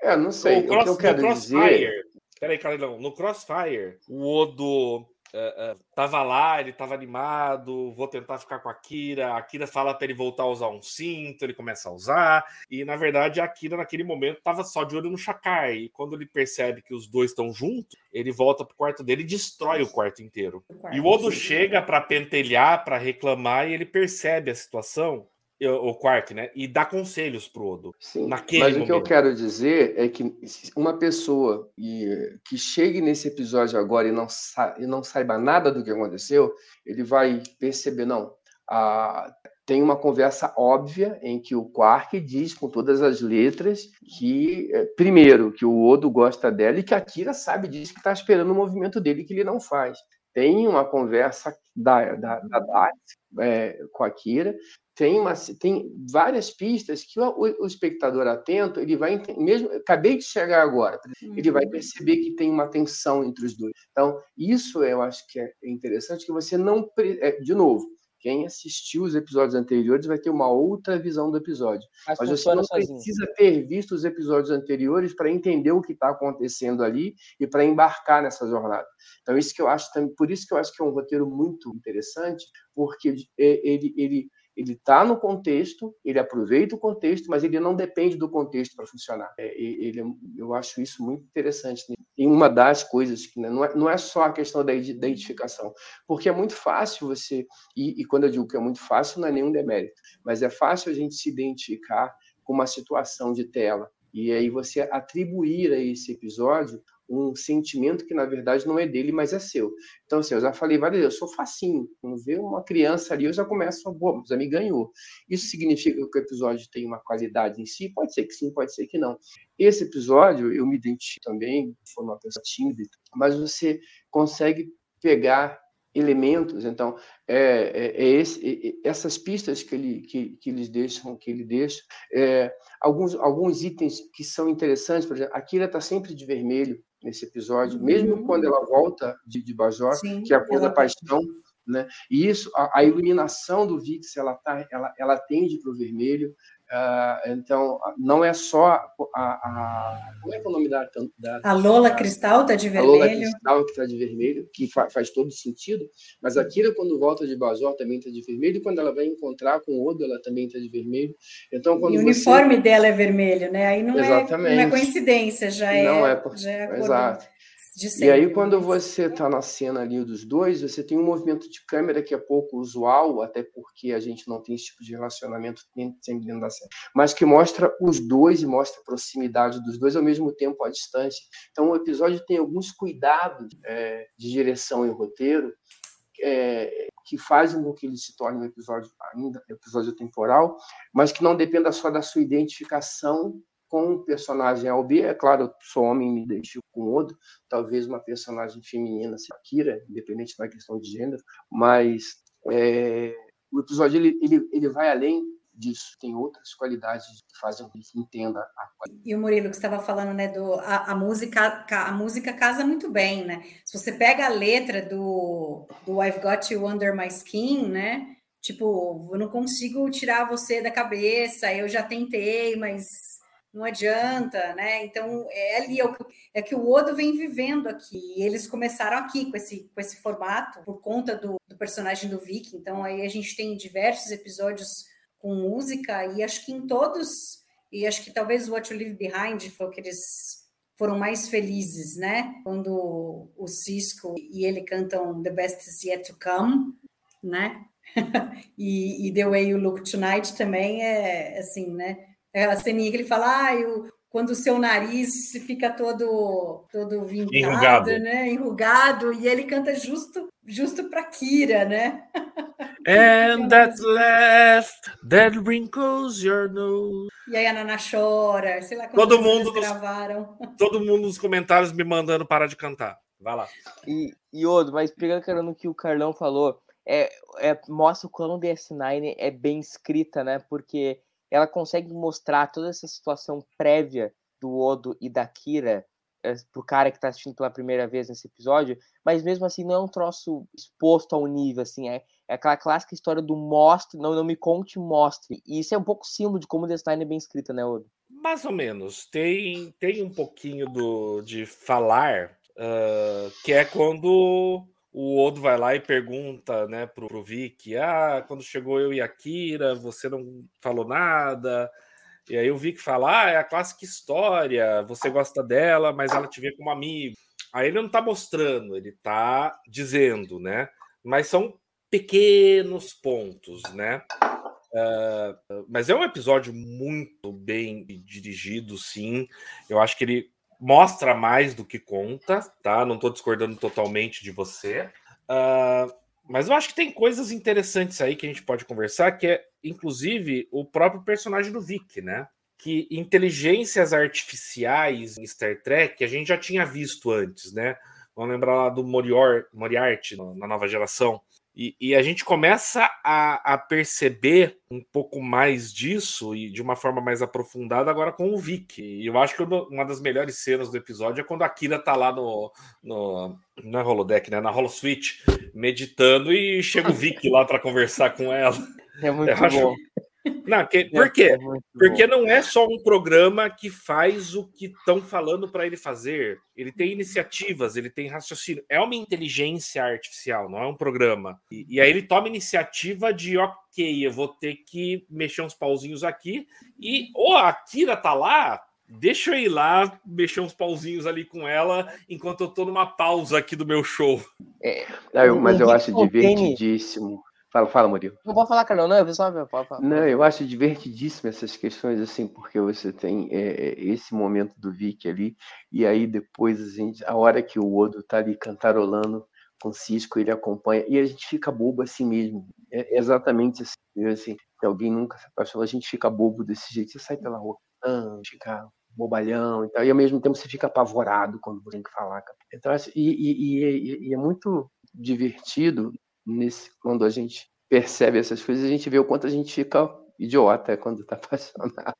É, não sei. O, cross, o que eu quero dizer Peraí, Carlão, no Crossfire, o Odo uh, uh, tava lá, ele tava animado, vou tentar ficar com a Kira. A Kira fala para ele voltar a usar um cinto, ele começa a usar. E na verdade, a Kira naquele momento tava só de olho no Shakar. E quando ele percebe que os dois estão juntos, ele volta pro quarto dele e destrói o quarto inteiro. O quarto, e o Odo sim. chega para pentelhar, para reclamar, e ele percebe a situação o Quark, né? E dá conselhos pro Odo. Sim, naquele mas o momento. que eu quero dizer é que uma pessoa e- que chegue nesse episódio agora e não, sa- e não saiba nada do que aconteceu, ele vai perceber, não, a- tem uma conversa óbvia em que o Quark diz com todas as letras que, eh, primeiro, que o Odo gosta dela e que a Kira sabe disso, que está esperando o movimento dele que ele não faz. Tem uma conversa da, da, da Dax, eh, com a Kira, tem, uma, tem várias pistas que o, o- espectador atento, ele vai mesmo acabei de chegar agora, ele vai perceber que tem uma tensão entre os dois. Então, isso eu acho que é interessante que você não, é, de novo, quem assistiu os episódios anteriores vai ter uma outra visão do episódio. Mas, Mas você não sozinho. precisa ter visto os episódios anteriores para entender o que está acontecendo ali e para embarcar nessa jornada. Então, isso que eu acho também, por isso que eu acho que é um roteiro muito interessante, porque é, ele ele ele está no contexto, ele aproveita o contexto, mas ele não depende do contexto para funcionar. É, ele, eu acho isso muito interessante. né? E uma das coisas que né, não, é, não é só a questão da identificação, porque é muito fácil você, e, e quando eu digo que é muito fácil, não é nenhum demérito, mas é fácil a gente se identificar com uma situação de tela. E aí você atribuir a esse episódio um sentimento que, na verdade, não é dele, mas é seu. Então, assim, eu já falei várias vezes, eu sou facinho. Quando vê uma criança ali, eu já começo a, pô, mas me ganhou. Isso significa que o episódio tem uma qualidade em si? Pode ser que sim, pode ser que não. Esse episódio, eu me identifico também, sou uma pessoa tímida, mas você consegue pegar elementos. Então, é, é- é esse- essas pistas que, ele, que, que eles deixam, que ele deixa, é, alguns, alguns itens que são interessantes, por exemplo, a Kira está sempre de vermelho nesse episódio, mesmo quando ela volta de, de Bajor, Sim, que é a cor da paixão, né? E isso, a, a iluminação do Vix, ela tá, ela, ela tende para o vermelho. Ah, então, não é só a, a- como é que é o nome da, da A Lola Cristal tá de a Lola vermelho. Cristal que está de vermelho, que fa- faz todo sentido, mas a Kira, quando volta de Bajor, também está de vermelho, e quando ela vai encontrar com o Odo, ela também está de vermelho. Então, quando E o você- uniforme dela é vermelho, né? Aí não, é, não é coincidência, já é, Não é, por- já é exato. De E sempre. aí, quando você está na cena ali dos dois, você tem um movimento de câmera que é pouco usual, até porque a gente não tem esse tipo de relacionamento sempre dentro da cena, mas que mostra os dois e mostra a proximidade dos dois ao mesmo tempo à distância. Então, o episódio tem alguns cuidados é, de direção e roteiro é, que fazem com que ele se torne um episódio ainda episódio temporal, mas que não dependa só da sua identificação com o personagem Albi. É claro, eu sou homem e me identifico com outro, talvez uma personagem feminina, assim, a Kira, independente da questão de gênero, mas é, o episódio ele, ele, ele vai além disso, tem outras qualidades que fazem que entenda a qualidade. E o Murilo que estava falando, né, do a, a música ca- a música casa muito bem, né? Se você pega a letra do, do I've Got You Under My Skin, né? Tipo, eu não consigo tirar você da cabeça, eu já tentei, mas não adianta, né? Então é ali é é que o Odo vem vivendo aqui. E eles começaram aqui com esse, com esse formato por conta do, do personagem do Vic. Então aí a gente tem diversos episódios com música e acho que em todos e acho que talvez o What You Leave Behind foi o que eles foram mais felizes, né? Quando o Cisco e ele cantam The Best Is Yet to Come, né? e, e The Way You Look Tonight também é assim, né? Aquela ceninha que ele fala, ah, eu, quando o seu nariz fica todo todo vincado, Enrugado. né? Enrugado, e ele canta justo justo para Kira, né? And that laugh that wrinkles your nose. E aí a Nana chora, sei lá Todo mundo nos- gravaram. Todo mundo nos comentários me mandando parar de cantar. Vai lá. E, e Odo, mas pegando no que o Carlão falou, é, é, mostra o quão DS9 é bem escrita, né? Porque ela consegue mostrar toda essa situação prévia do Odo e da Kira é, pro cara que tá assistindo pela primeira vez nesse episódio, mas mesmo assim não é um troço exposto ao nível, assim, é, é aquela clássica história do mostre, não, não me conte, mostre. E isso é um pouco símbolo de como o DS9 é bem escrita, né, Odo? Mais ou menos. Tem, tem um pouquinho do, de falar, ah, que é quando o Odo vai lá e pergunta né, pro, pro Vic: Ah, quando chegou eu e a Kira, você não falou nada. E aí o Vic fala: Ah, é a clássica história, você gosta dela, mas ela te vê como amigo. Aí ele não tá mostrando, ele tá dizendo, né? Mas são pequenos pontos, né? Uh, mas é um episódio muito bem dirigido, sim. Eu acho que ele mostra mais do que conta, tá? Não estou discordando totalmente de você. Uh, mas eu acho que tem coisas interessantes aí que a gente pode conversar, que é, inclusive, o próprio personagem do Vic, né? Que inteligências artificiais em Star Trek a gente já tinha visto antes, né? Vamos lembrar lá do Moriarty na nova geração. E, e, a gente começa a, a, perceber um pouco mais disso e de uma forma mais aprofundada agora com o Vic. E eu acho que uma das melhores cenas do episódio é quando a Kira tá lá no. no não é holodeck, né? Na holosuite, meditando e chega o Vic lá para conversar com ela. É muito eu bom. Acho, não, que, por quê? É Porque não é só um programa que faz o que estão falando para ele fazer. Ele tem iniciativas, ele tem raciocínio. É uma inteligência artificial, não é um programa. E, e aí ele toma iniciativa de, ok, eu vou ter que mexer uns pauzinhos aqui. E ou a Kira tá lá, deixa eu ir lá mexer uns pauzinhos ali com ela enquanto eu tô numa pausa aqui do meu show. É, não, mas eu acho divertidíssimo Fala, fala, Murilo. Não pode falar, Carol, não, eu só pode falar. Não, eu acho divertidíssimo essas questões, assim, porque você tem é, é, esse momento do Vic ali, e aí depois a gente, a hora que o Odo tá ali cantarolando com o Cisco, ele acompanha, e a gente fica bobo assim mesmo. É exatamente assim, assim que alguém nunca se apaixonou, a gente fica bobo desse jeito, você sai pela rua, ah, fica bobalhão e tal, e ao mesmo tempo você fica apavorado quando tem que falar. Então, e, e, e, e é muito divertido nesse, quando a gente percebe essas coisas, a gente vê o quanto a gente fica idiota quando está apaixonado.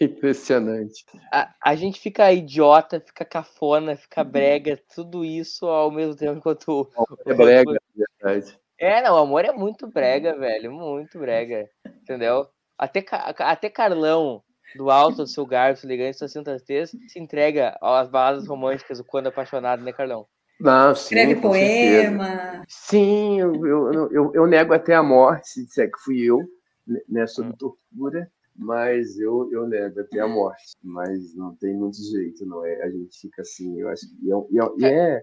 Impressionante. A, a, gente fica idiota, fica cafona, fica brega, tudo isso ao mesmo tempo enquanto. É brega, é verdade. É, não, o amor é muito brega, velho. Muito brega. Entendeu? Até, até Carlão, do alto do seu garfo, ligando suas sintatez, se entrega às baladas românticas quando apaixonado, né, Carlão? Não, sim, Escreve poema. Certeza. Sim, eu, eu, eu, eu, nego até a morte, se disser que fui eu, né, sob tortura, mas eu, eu nego até a morte. Mas não tem muito jeito, não é? A gente fica assim, eu acho que. E é, é, é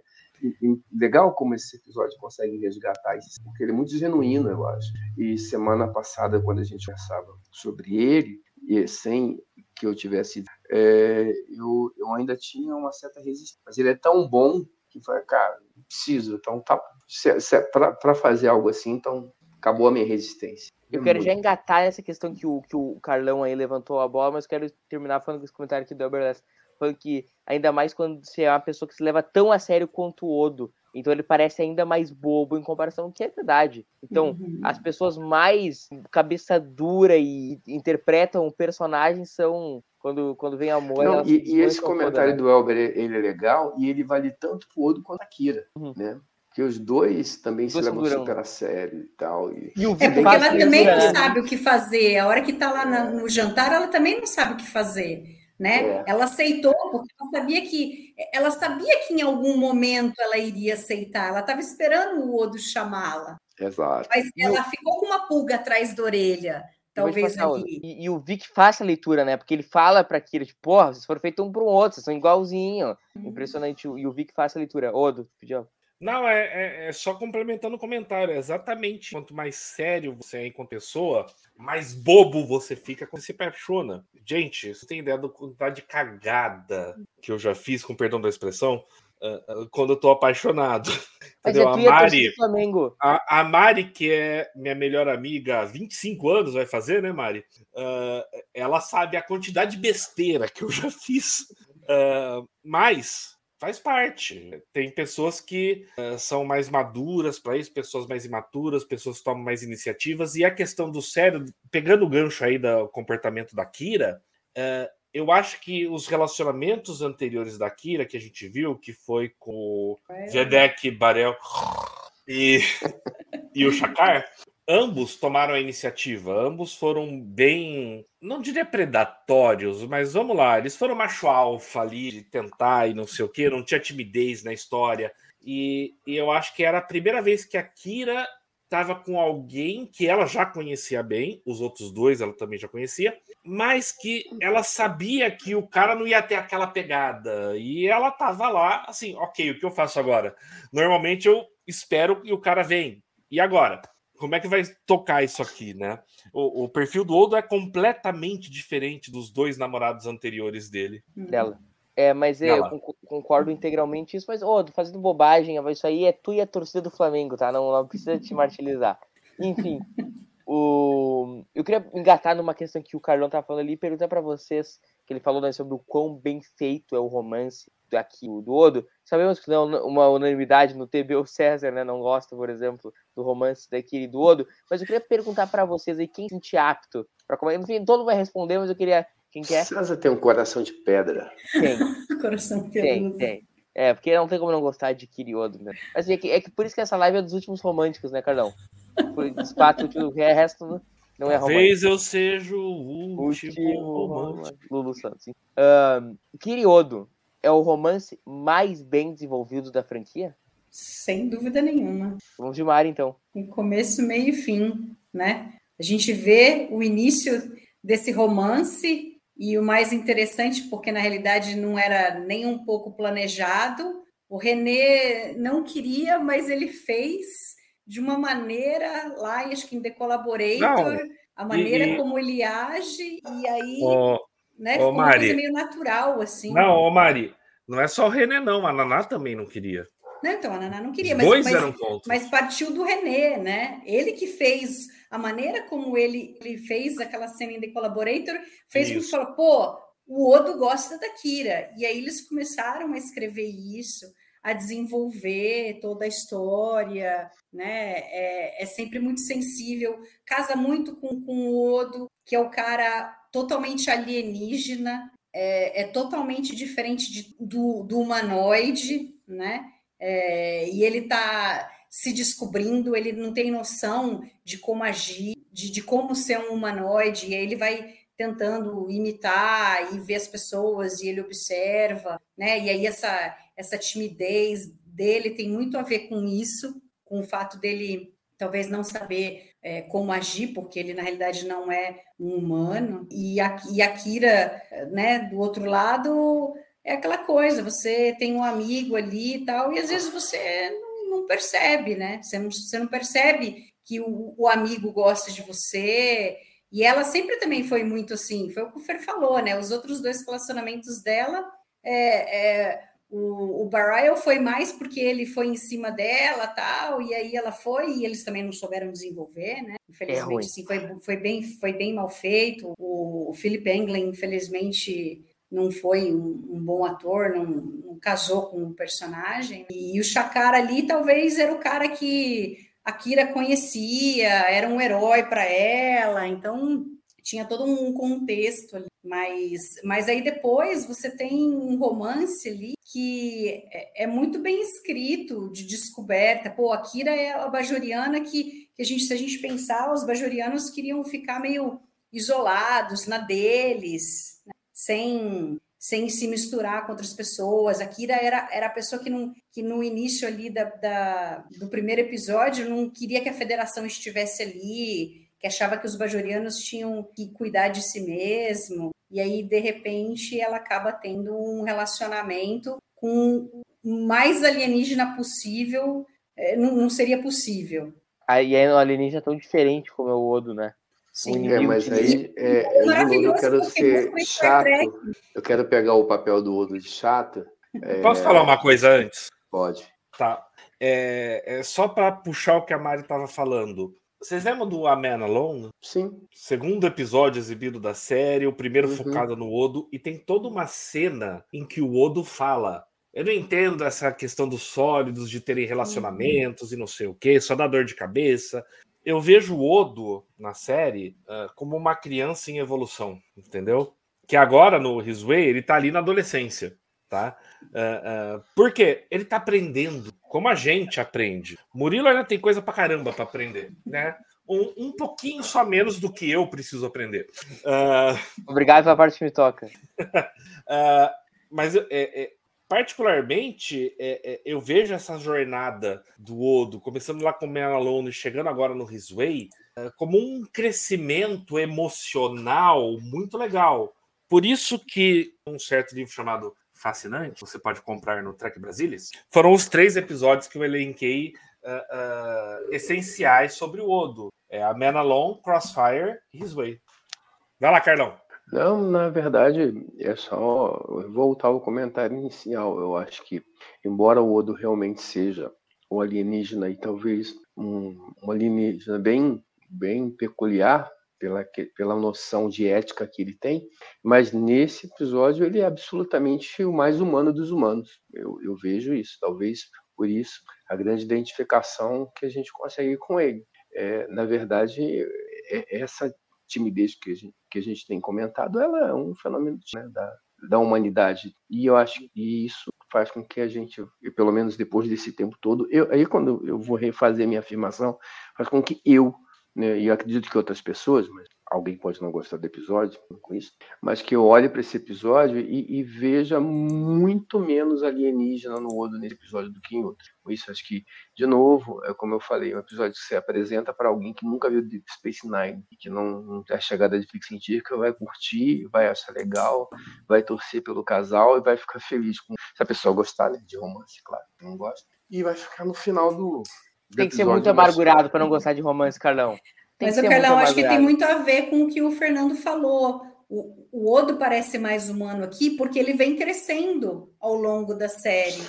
legal como esse episódio consegue resgatar isso, porque ele é muito genuíno, eu acho. E semana passada, quando a gente conversava sobre ele, e sem que eu tivesse. É, eu, eu ainda tinha uma certa resistência. Mas ele é tão bom que foi, cara, preciso. Então, tá, é para fazer algo assim, então acabou a minha resistência. Eu quero já engatar essa questão que o, que o Carlão aí levantou a bola, mas quero terminar falando com esse comentário aqui do Uberless, falando que ainda mais quando você é uma pessoa que se leva tão a sério quanto o Odo, então ele parece ainda mais bobo em comparação com que é verdade. Então, uhum. as pessoas mais cabeça dura e interpretam o personagem são quando, quando vem amor. Não, e, e esse comentário né? do Elber ele é legal e ele vale tanto pro Odo quanto a Kira, uhum. né? Porque os dois também os dois se levam durão. super a sério e tal. E... e é porque ela também não sabe o que fazer. A hora que tá lá no jantar, ela também não sabe o que fazer. Né? É. Ela aceitou porque ela sabia que ela sabia que em algum momento ela iria aceitar. Ela estava esperando o Odo chamá-la. Exato. Mas ela ficou com uma pulga atrás da orelha. Talvez ali. E, e, o Vic faz a leitura, né? Porque ele fala para Kira, tipo, porra, vocês foram feitos um para o outro, vocês são igualzinho. Uhum. Impressionante. E o Vic faz a leitura. Odo, pediu. Não, é, é, é, só complementando o comentário. É exatamente. Quanto mais sério você é enquanto pessoa, mais bobo você fica quando se apaixona. Gente, você tem ideia da quantidade de cagada que eu já fiz, com perdão da expressão, quando eu tô apaixonado. Mas Entendeu? É a Mari, Flamengo. A, a, Mari, que é minha melhor amiga há 25 anos, vai fazer, né, Mari? Uh, ela sabe a quantidade de besteira que eu já fiz. Uh, mas faz parte. Tem pessoas que uh, são mais maduras para isso, pessoas mais imaturas, pessoas que tomam mais iniciativas. E a questão do sério, pegando o gancho aí do comportamento da Kira, eu acho que os relacionamentos anteriores da Kira que a gente viu, que foi com o Zedek Barel e, e o Shakar, ambos tomaram a iniciativa, ambos foram bem, não diria predatórios, mas vamos lá, eles foram macho alfa ali, de tentar e não sei o que, não tinha timidez na história. E, e eu acho que era a primeira vez que a Kira estava com alguém que ela já conhecia bem, os outros dois ela também já conhecia, mas que ela sabia que o cara não ia ter aquela pegada. E ela tava lá, assim, ok, o que eu faço agora? Normalmente eu espero que o cara vem. E agora? como é que vai tocar isso aqui, né? O, o, perfil do Odo é completamente diferente dos dois namorados anteriores dele. Dela. É, mas é, eu concordo integralmente isso, mas, Odo, fazendo bobagem, isso aí é tu e a torcida do Flamengo, tá? Não, não precisa te martirizar. Enfim, o... eu queria engatar numa questão que o Carlão tava falando ali e perguntar para vocês, que ele falou né, sobre o quão bem feito é o romance aqui do Odo. Sabemos que não é uma unanimidade no TB, o César né, não gosta, por exemplo, do romance daquele do Odo, mas eu queria perguntar para vocês aí quem se sente apto para comentar. Enfim, todo mundo vai responder, mas eu queria. Quem quer? César tem um coração de pedra. Tem. coração tem, tem. É, porque não tem como não gostar de Kiriodo, né? Mas é que, é que por isso que essa live é dos últimos românticos, né, Carlão? Por dos quatro, o resto não é romântico. Talvez eu seja o último, último romântico. Lulu Santos. Um, Kiriodo é o romance mais bem desenvolvido da franquia? Sem dúvida nenhuma. Vamos de Mari, então. Em começo, meio e fim, né? A gente vê o início desse romance e o mais interessante, porque na realidade não era nem um pouco planejado, o René não queria, mas ele fez de uma maneira lá, acho que em The Collaborator, não, a maneira e, como ele age, e aí oh, né, uma coisa meio natural, assim. Não, ô Mari, não é só o René, não, a Naná também não queria. Não, então, a Naná não queria, mas, mas, mas, partiu do René, né? Ele que fez a maneira como ele, ele fez aquela cena em The Collaborator, fez com que falou, pô, o Odo gosta da Kira. E aí eles começaram a escrever isso, a desenvolver toda a história, né? É, é sempre muito sensível, casa muito com, com o Odo, que é o cara totalmente alienígena, é, é totalmente diferente de, do, do humanoide, né? É, e ele está se descobrindo, ele não tem noção de como agir, de, de como ser um humanoide, e aí ele vai tentando imitar e ver as pessoas, e ele observa, né? E aí essa, essa timidez dele tem muito a ver com isso, com o fato dele talvez não saber é, como agir, porque ele na realidade não é um humano, e a, e a Kira, né, do outro lado, é aquela coisa, você tem um amigo ali e tal, e às vezes você não, não percebe, né? Você não, você não percebe que o, o, amigo gosta de você. E ela sempre também foi muito assim, foi o que o Fer falou, né? Os outros dois relacionamentos dela, é, é, o, o Barial foi mais porque ele foi em cima dela tal, e aí ela foi, e eles também não souberam desenvolver, né? Infelizmente, é assim, foi, foi, bem, foi bem mal feito. O, o Philip Englund, infelizmente, não foi um, um bom ator, não, não, casou com o personagem. E o Chakara ali talvez era o cara que a Kira conhecia, era um herói para ela, então tinha todo um contexto ali. Mas, mas aí depois você tem um romance ali que é, é muito bem escrito, de descoberta. Pô, a Kira é a bajoriana que, que a gente, se a gente pensar, os bajorianos queriam ficar meio isolados na deles, né? Sem sem se misturar com outras pessoas. A Kira era, era a pessoa que, não, que no início ali da, da, do primeiro episódio não queria que a federação estivesse ali, que achava que os bajorianos tinham que cuidar de si mesmo. E aí, de repente, ela acaba tendo um relacionamento com o mais alienígena possível. É, não, não seria possível. Aí é um alienígena tão diferente como é o Odo, né? Sim, é, mas aí é, eu, eu quero ser chato. Eu quero pegar o papel do Odo de chato. É... Posso falar uma coisa antes? Pode. Tá. É, é só para puxar o que a Mari estava falando. Vocês lembram do A Man Alone? Sim. Segundo episódio exibido da série, o primeiro uhum. focado no Odo, e tem toda uma cena em que o Odo fala. Eu não entendo essa questão dos sólidos, de terem relacionamentos uhum. e não sei o que, só dá dor de cabeça eu vejo o Odo na série uh, como uma criança em evolução, entendeu? Que agora no His Way ele tá ali na adolescência, tá? Uh, uh, porque ele tá aprendendo como a gente aprende. Murilo ainda tem coisa pra caramba para aprender, né? Um, um, pouquinho só menos do que eu preciso aprender. Obrigado pela parte que me toca. mas é, é, particularmente, é, é, eu vejo essa jornada do Odo, começando lá com o Man Alone, chegando agora no His Way, é, como um crescimento emocional muito legal. Por isso que um certo livro chamado Fascinante, você pode comprar no Trek Brasilis, foram os três episódios que eu elenquei uh, uh, essenciais sobre o Odo. É a Man Alone, Crossfire e His Way. Vai lá, Carlão. Não, na verdade, é só voltar ao comentário inicial. Eu acho que, embora o Odo realmente seja um alienígena e talvez um, um alienígena bem, bem peculiar pela, pela noção de ética que ele tem, mas nesse episódio ele é absolutamente o mais humano dos humanos. Eu, eu vejo isso. Talvez por isso a grande identificação que a gente consegue com ele. É, na verdade, é, essa timidez que a gente, que a gente tem comentado, ela é um fenômeno né, da, da humanidade. E eu acho que isso faz com que a gente, pelo menos depois desse tempo todo, eu, aí quando eu vou refazer minha afirmação, faz com que eu, né, e eu acredito que outras pessoas, mas alguém pode não gostar do episódio com isso, mas que eu olhe para esse episódio e, e, veja muito menos alienígena no Odo nesse episódio do que em outro. Com isso, acho que, de novo, é como eu falei, um episódio que você apresenta para alguém que nunca viu Deep Space Nine e que não, não tem a chegada de ficção científica, vai curtir, vai achar legal, vai torcer pelo casal e vai ficar feliz com se a pessoa gostar né, de romance, claro, não gosta, e vai ficar no final do. do tem que ser muito amargurado para não gostar de romance, Carlão. Tem Mas o Carlão, acho que tem muito a ver com o que o Fernando falou. O, o Odo parece mais humano aqui porque ele vem crescendo ao longo da série.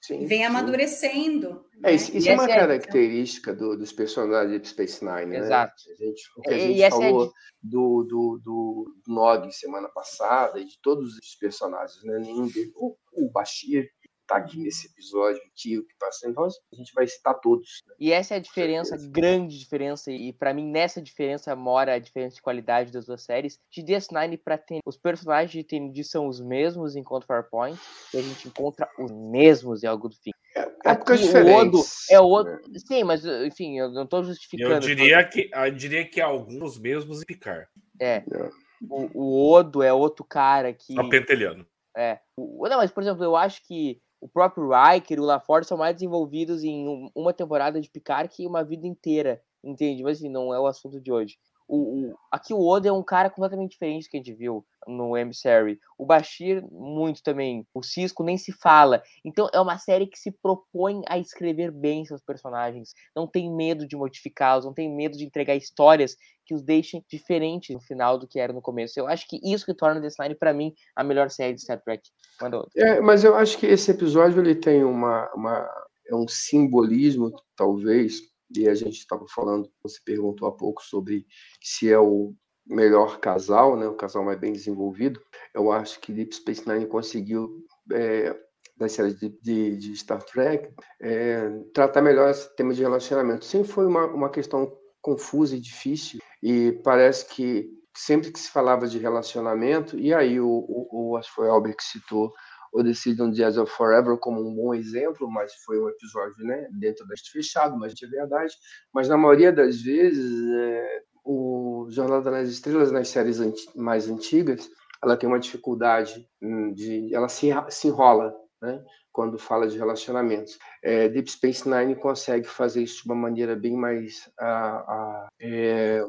Sim, vem sim. amadurecendo. É, isso, isso é uma é característica do, dos personagens de Space Nine, Exato. né? A gente, o que a gente falou é do, do, do, Nog semana passada e de todos os personagens, né? Nenhum deles, o, o Bashir, tá aqui nesse episódio, o tio que passou. Então a gente vai citar todos. Né? E essa é a diferença, grande diferença, e para mim nessa diferença mora a diferença de qualidade das duas séries. De DS9 para TND, os personagens de TND são os mesmos enquanto Farpoint, e a gente encontra os mesmos em algo do fim. É, Aqui, o Odo é outro. Né? Sim, mas enfim, eu não estou justificando. Eu diria, que, eu diria que alguns mesmos em Picar. É. é. O, o Odo é outro cara que. Só pentelhando. É. O, não, mas, por exemplo, eu acho que o próprio Riker o LaForce são mais desenvolvidos em uma temporada de Picard que uma vida inteira, entende? Mas assim, não é o assunto de hoje. O, o, aqui o Oda é um cara completamente diferente do que a gente viu no Emissary. O Bashir, muito também. O Cisco nem se fala. Então é uma série que se propõe a escrever bem seus personagens. Não tem medo de modificá-los, não tem medo de entregar histórias que os deixem diferentes no final do que era no começo. Eu acho que isso que torna The Nine, para mim, a melhor série de Star Trek. Manda É, mas eu acho que esse episódio ele tem uma, uma é um simbolismo, talvez, e a gente estava falando, você perguntou há pouco sobre se é o melhor casal, né, o casal mais bem desenvolvido. Eu acho que Deep Space Nine conseguiu é, das séries de, de, de Star Trek é, tratar melhor esse tema de relacionamento. Sempre foi uma, uma questão confusa e difícil e parece que sempre que se falava de relacionamento e aí o, o, o acho que foi Albert que citou o Decision Jazz of Forever como um bom exemplo, mas foi um episódio né, dentro da fechado, mas de verdade. Mas na maioria das vezes, é, o Jornada nas Estrelas, nas séries anti mais antigas, ela tem uma dificuldade hum, de. Ela se, se enrola né, quando fala de relacionamentos. É, Deep Space Nine consegue fazer isso de uma maneira bem mais a, a, é,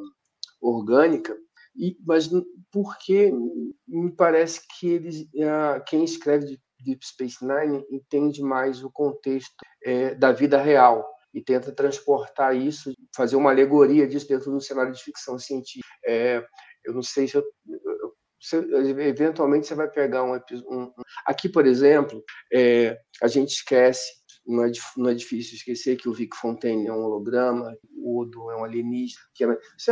orgânica e, mas porque me parece que eles, uh, quem escreve Deep Space Nine entende mais o contexto é, da vida real e tenta transportar isso, fazer uma alegoria disso dentro do cenário de ficção científica. É, eu não sei se eu, eventualmente você vai pegar um, um aqui, por exemplo, é, a gente esquece não é, não é difícil esquecer que o Vic Fontaine é um holograma, o Odo é um alienígena. Que é, você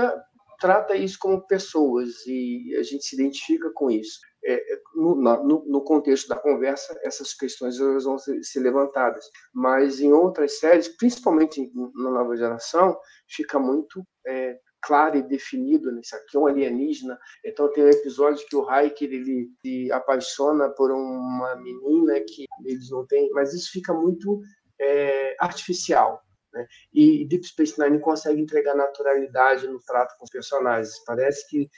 trata isso como pessoas e a gente se identifica com isso. É, é no, no, no, contexto da conversa, essas questões elas vão ser, ser, levantadas. Mas em outras séries, principalmente na nova geração, fica muito é, claro e definido. Né? Aqui é um alienígena. Então tem um episódio que o Hiker ele se apaixona por uma menina que eles não têm, mas isso fica muito é, artificial. Né? E Deep Space Nine consegue entregar naturalidade no trato com os personagens. Parece que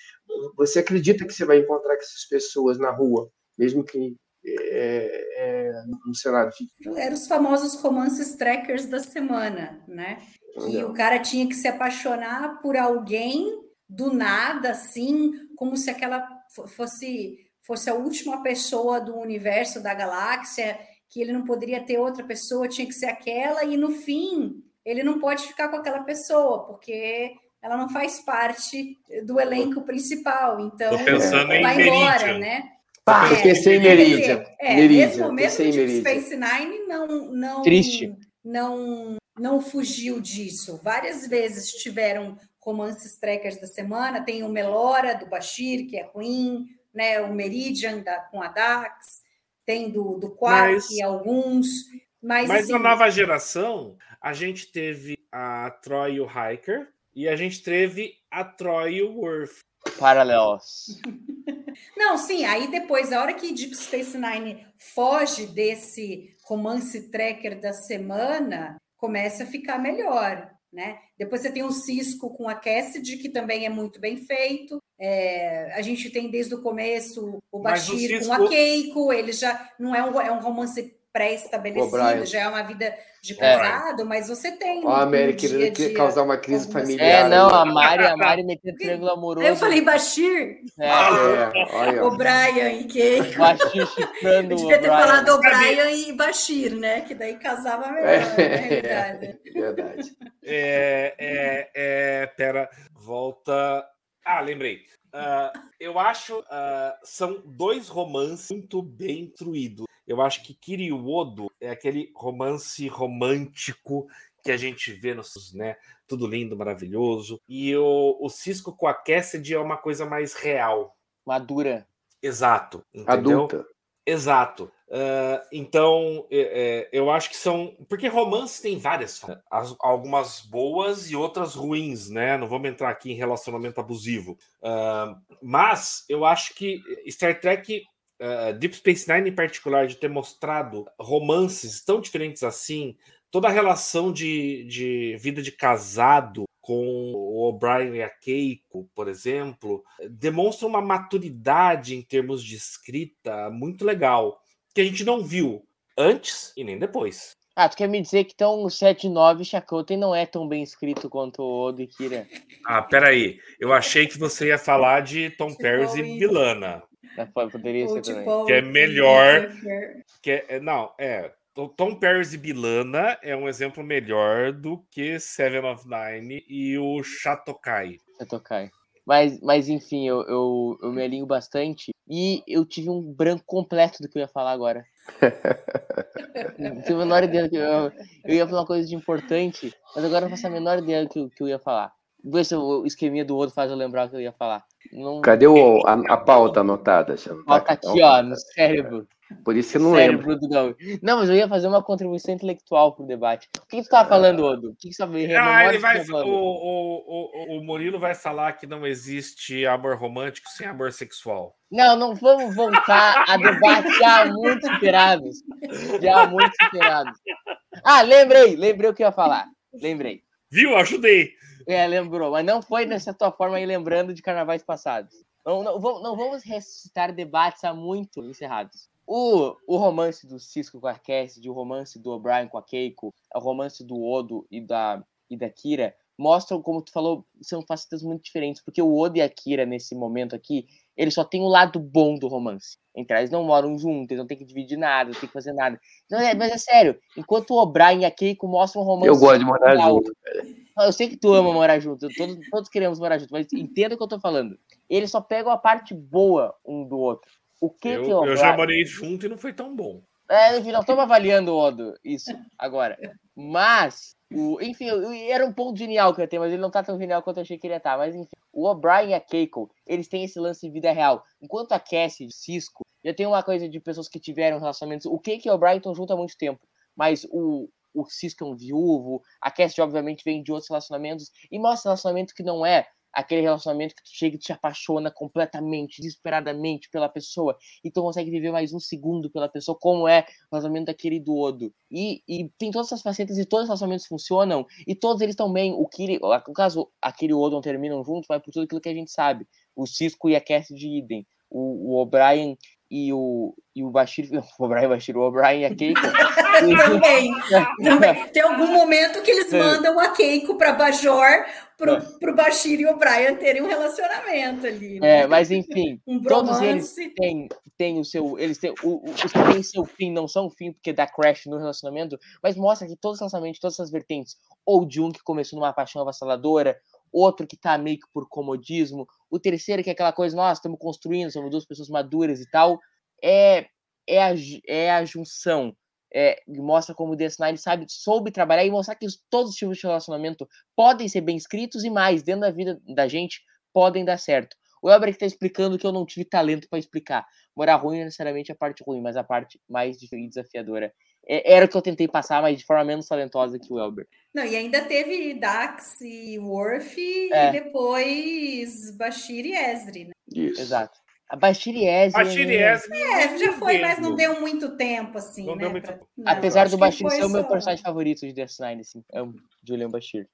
você acredita que você vai encontrar essas pessoas na rua, mesmo que é, é, no cenário fictício. Eram os famosos romances trackers da semana, né? Que o cara tinha que se apaixonar por alguém do nada, assim, como se aquela fosse fosse a última pessoa do universo da galáxia, que ele não poderia ter outra pessoa, tinha que ser aquela, e no fim ele não pode ficar com aquela pessoa, porque ela não faz parte do elenco principal. Então, Tô pensando em vai embora, Meridian. né? Pá, É, pensei em Meridian. É, Meridian, mesmo, mesmo em Meridian. Space Nine não, não, Triste. não, não fugiu disso. Várias vezes tiveram romances trekkers da semana. Tem o Melora, do Bashir, que é ruim, né? o Meridian da, com a Dax, tem do, do Quark, Mas- alguns. Mas, Mas assim, na nova geração, a gente teve a Troy e o Hiker e a gente teve a Troy e o Worth. Paralelos. Não, sim, aí depois, a hora que Deep Space Nine foge desse romance tracker da semana, começa a ficar melhor, né? Depois você tem o Cisco com a Cassidy, que também é muito bem feito. É, a gente tem desde o começo o o Bashir com a Keiko, ele já não é um, é um romance pré-estabelecido, já é uma vida de casado, mas você tem. Ó, a Mary querendo dia causar uma crise familiar. É, não, a Mari, a Mari metendo triângulo amoroso. Eu falei Bashir, É, É, olha, ó. O'Brien e Keiko. Bashir chifrando Eu o devia ter falado O'Brien e Bashir, né? Que daí casava melhor, na É, realidade. verdade. É, é, é, pera, volta. Ah, lembrei. Ah, eu acho ah, são dois romances muito bem construídos. Eu acho que Kiriodo é aquele romance romântico que a gente vê nos, né? Tudo lindo, maravilhoso. E o, o Cisco com a Cassidy é uma coisa mais real. Madura. Exato. Entendeu? Adulta. Exato. Ah, então, é, é, eu acho que são. Porque romance tem várias. As- algumas boas e outras ruins, né? Não vamos entrar aqui em relacionamento abusivo. Ah, mas eu acho que Star Trek. ah, Deep Space Nine, em particular, de ter mostrado romances tão diferentes assim, toda a relação de, de vida de casado com o O'Brien e a Keiko, por exemplo, demonstra uma maturidade em termos de escrita muito legal, que a gente não viu antes e nem depois. Ah, tu quer me dizer que então o 7-9 Chakotay não é tão bem escrito quanto o Odo e Kira? Ah, peraí. Eu achei que você ia falar de Tom Paris e. Ah, pode- Poderia ser também. Que é melhor. Que é- não, é. Tom- Paris e Bilana é um exemplo melhor do que Seven of Nine e o Shatokai. Chatokai. Mas, mas enfim, eu, eu, eu me alinho bastante e eu tive um branco completo do que eu ia falar agora. Não tenho a menor ideia do que eu, eu ia falar uma coisa de importante, mas agora eu não faço a menor ideia do que, eu- que eu ia falar. Vê se o esqueminha do outro faz eu lembrar o que eu ia falar. Não, Cadê o, a, a pauta anotada? Tá Bota com a aqui, pauta? ó, no cérebro. Por isso que eu não lembro. cérebro do Gaúcho. Não, mas eu ia fazer uma contribuição intelectual pro debate. O que, que tu tava falando, Odo? O que, que você tava Ah, ele vai, o, falando? o, o, o Murilo vai falar que não existe amor romântico sem amor sexual. Não, não vamos voltar a debates já muito superados. Já muito superados. Ah, lembrei, lembrei o que eu ia falar. Lembrei. Viu? Ajudei. É, lembrou, mas não foi nessa tua forma aí lembrando de carnavais passados. Não, não, vamos- não vamos ressuscitar debates há muito encerrados. O, o romance do Cisco com a Cassidy, o romance do O'Brien com a Keiko, o romance do Odo e da, e da Kira mostram, como tu falou, são facetas muito diferentes, porque o Odo e a Kira, nesse momento aqui, eles só têm o lado bom do romance. Entre eles não moram juntos, eles não têm que dividir nada, não tem que fazer nada. Não, é, mas é sério, enquanto o O'Brien e a Keiko mostram um romance. Eu gosto de morar junto. não, Eu sei que tu ama morar junto, todos, todos queremos morar junto, mas entenda o que eu tô falando. Eles só pegam a parte boa um do outro. O que Eu, que eu já morei junto e não foi tão bom. É, enfim, não estamos avaliando o Odo, isso, agora. Mas, o, enfim, era um ponto genial que eu ter, mas ele não tá tão genial quanto eu achei que ele ia estar. Mas, enfim, o O'Brien e a Keiko, eles têm esse lance de vida real. Enquanto a Cassie e Cisco, já tem uma coisa de pessoas que tiveram relacionamentos. O Keiko e o O'Brien estão juntos há muito tempo, mas o, o Cisco é um viúvo, a Cassie, obviamente, vem de outros relacionamentos, e mostra relacionamento que não é aquele relacionamento que tu chega e te apaixona completamente, desesperadamente pela pessoa, e tu consegue viver mais um segundo pela pessoa, como é o relacionamento daquele do Odo. E, e tem todas essas facetas e todos os relacionamentos funcionam, e todos eles bem. O Kiri, no caso, aquele Odo não terminam juntos, vai por tudo aquilo que a gente sabe. O Cisco e a Cassie de Idem. O, o O'Brien e o, e o Bashir, o Brian Bashir, o O'Brien e a Keiko. também, também. Tem algum momento que eles mandam a Keiko para Bajor pro, pro Bashir e o Brian terem um relacionamento ali. Né? É, mas enfim, Um todos eles têm, têm o seu. Eles têm. O, o- os que têm seu fim não são o fim porque dá crash no relacionamento, mas mostra que todos os lançamentos, todas essas vertentes, ou de um que começou numa paixão avassaladora, outro que tá meio que por comodismo, o terceiro que é aquela coisa, nós estamos construindo, somos duas pessoas maduras e tal, é, é, a, é a junção. É, mostra como o DS9 sabe, soube trabalhar e mostrar que os- todos os tipos de relacionamento podem ser bem escritos e mais, dentro da vida da gente, podem dar certo. O Elber que tá explicando que eu não tive talento para explicar. Morar ruim não é necessariamente a parte ruim, mas a parte mais desafiadora. É- Era o que eu tentei passar, mas de forma menos talentosa que o Elber. Não, e ainda teve Dax e Worf É. e depois Bashir e Esri, né? Isso. Exato. A Bashir e Ezra, Bashir né? e Ezra, É, já foi, mas não deu muito tempo, assim, Não né? deu muito pra- tempo. não, Apesar do Bashir ser o meu personagem favorito de DS9, assim, é o Julian Bashir.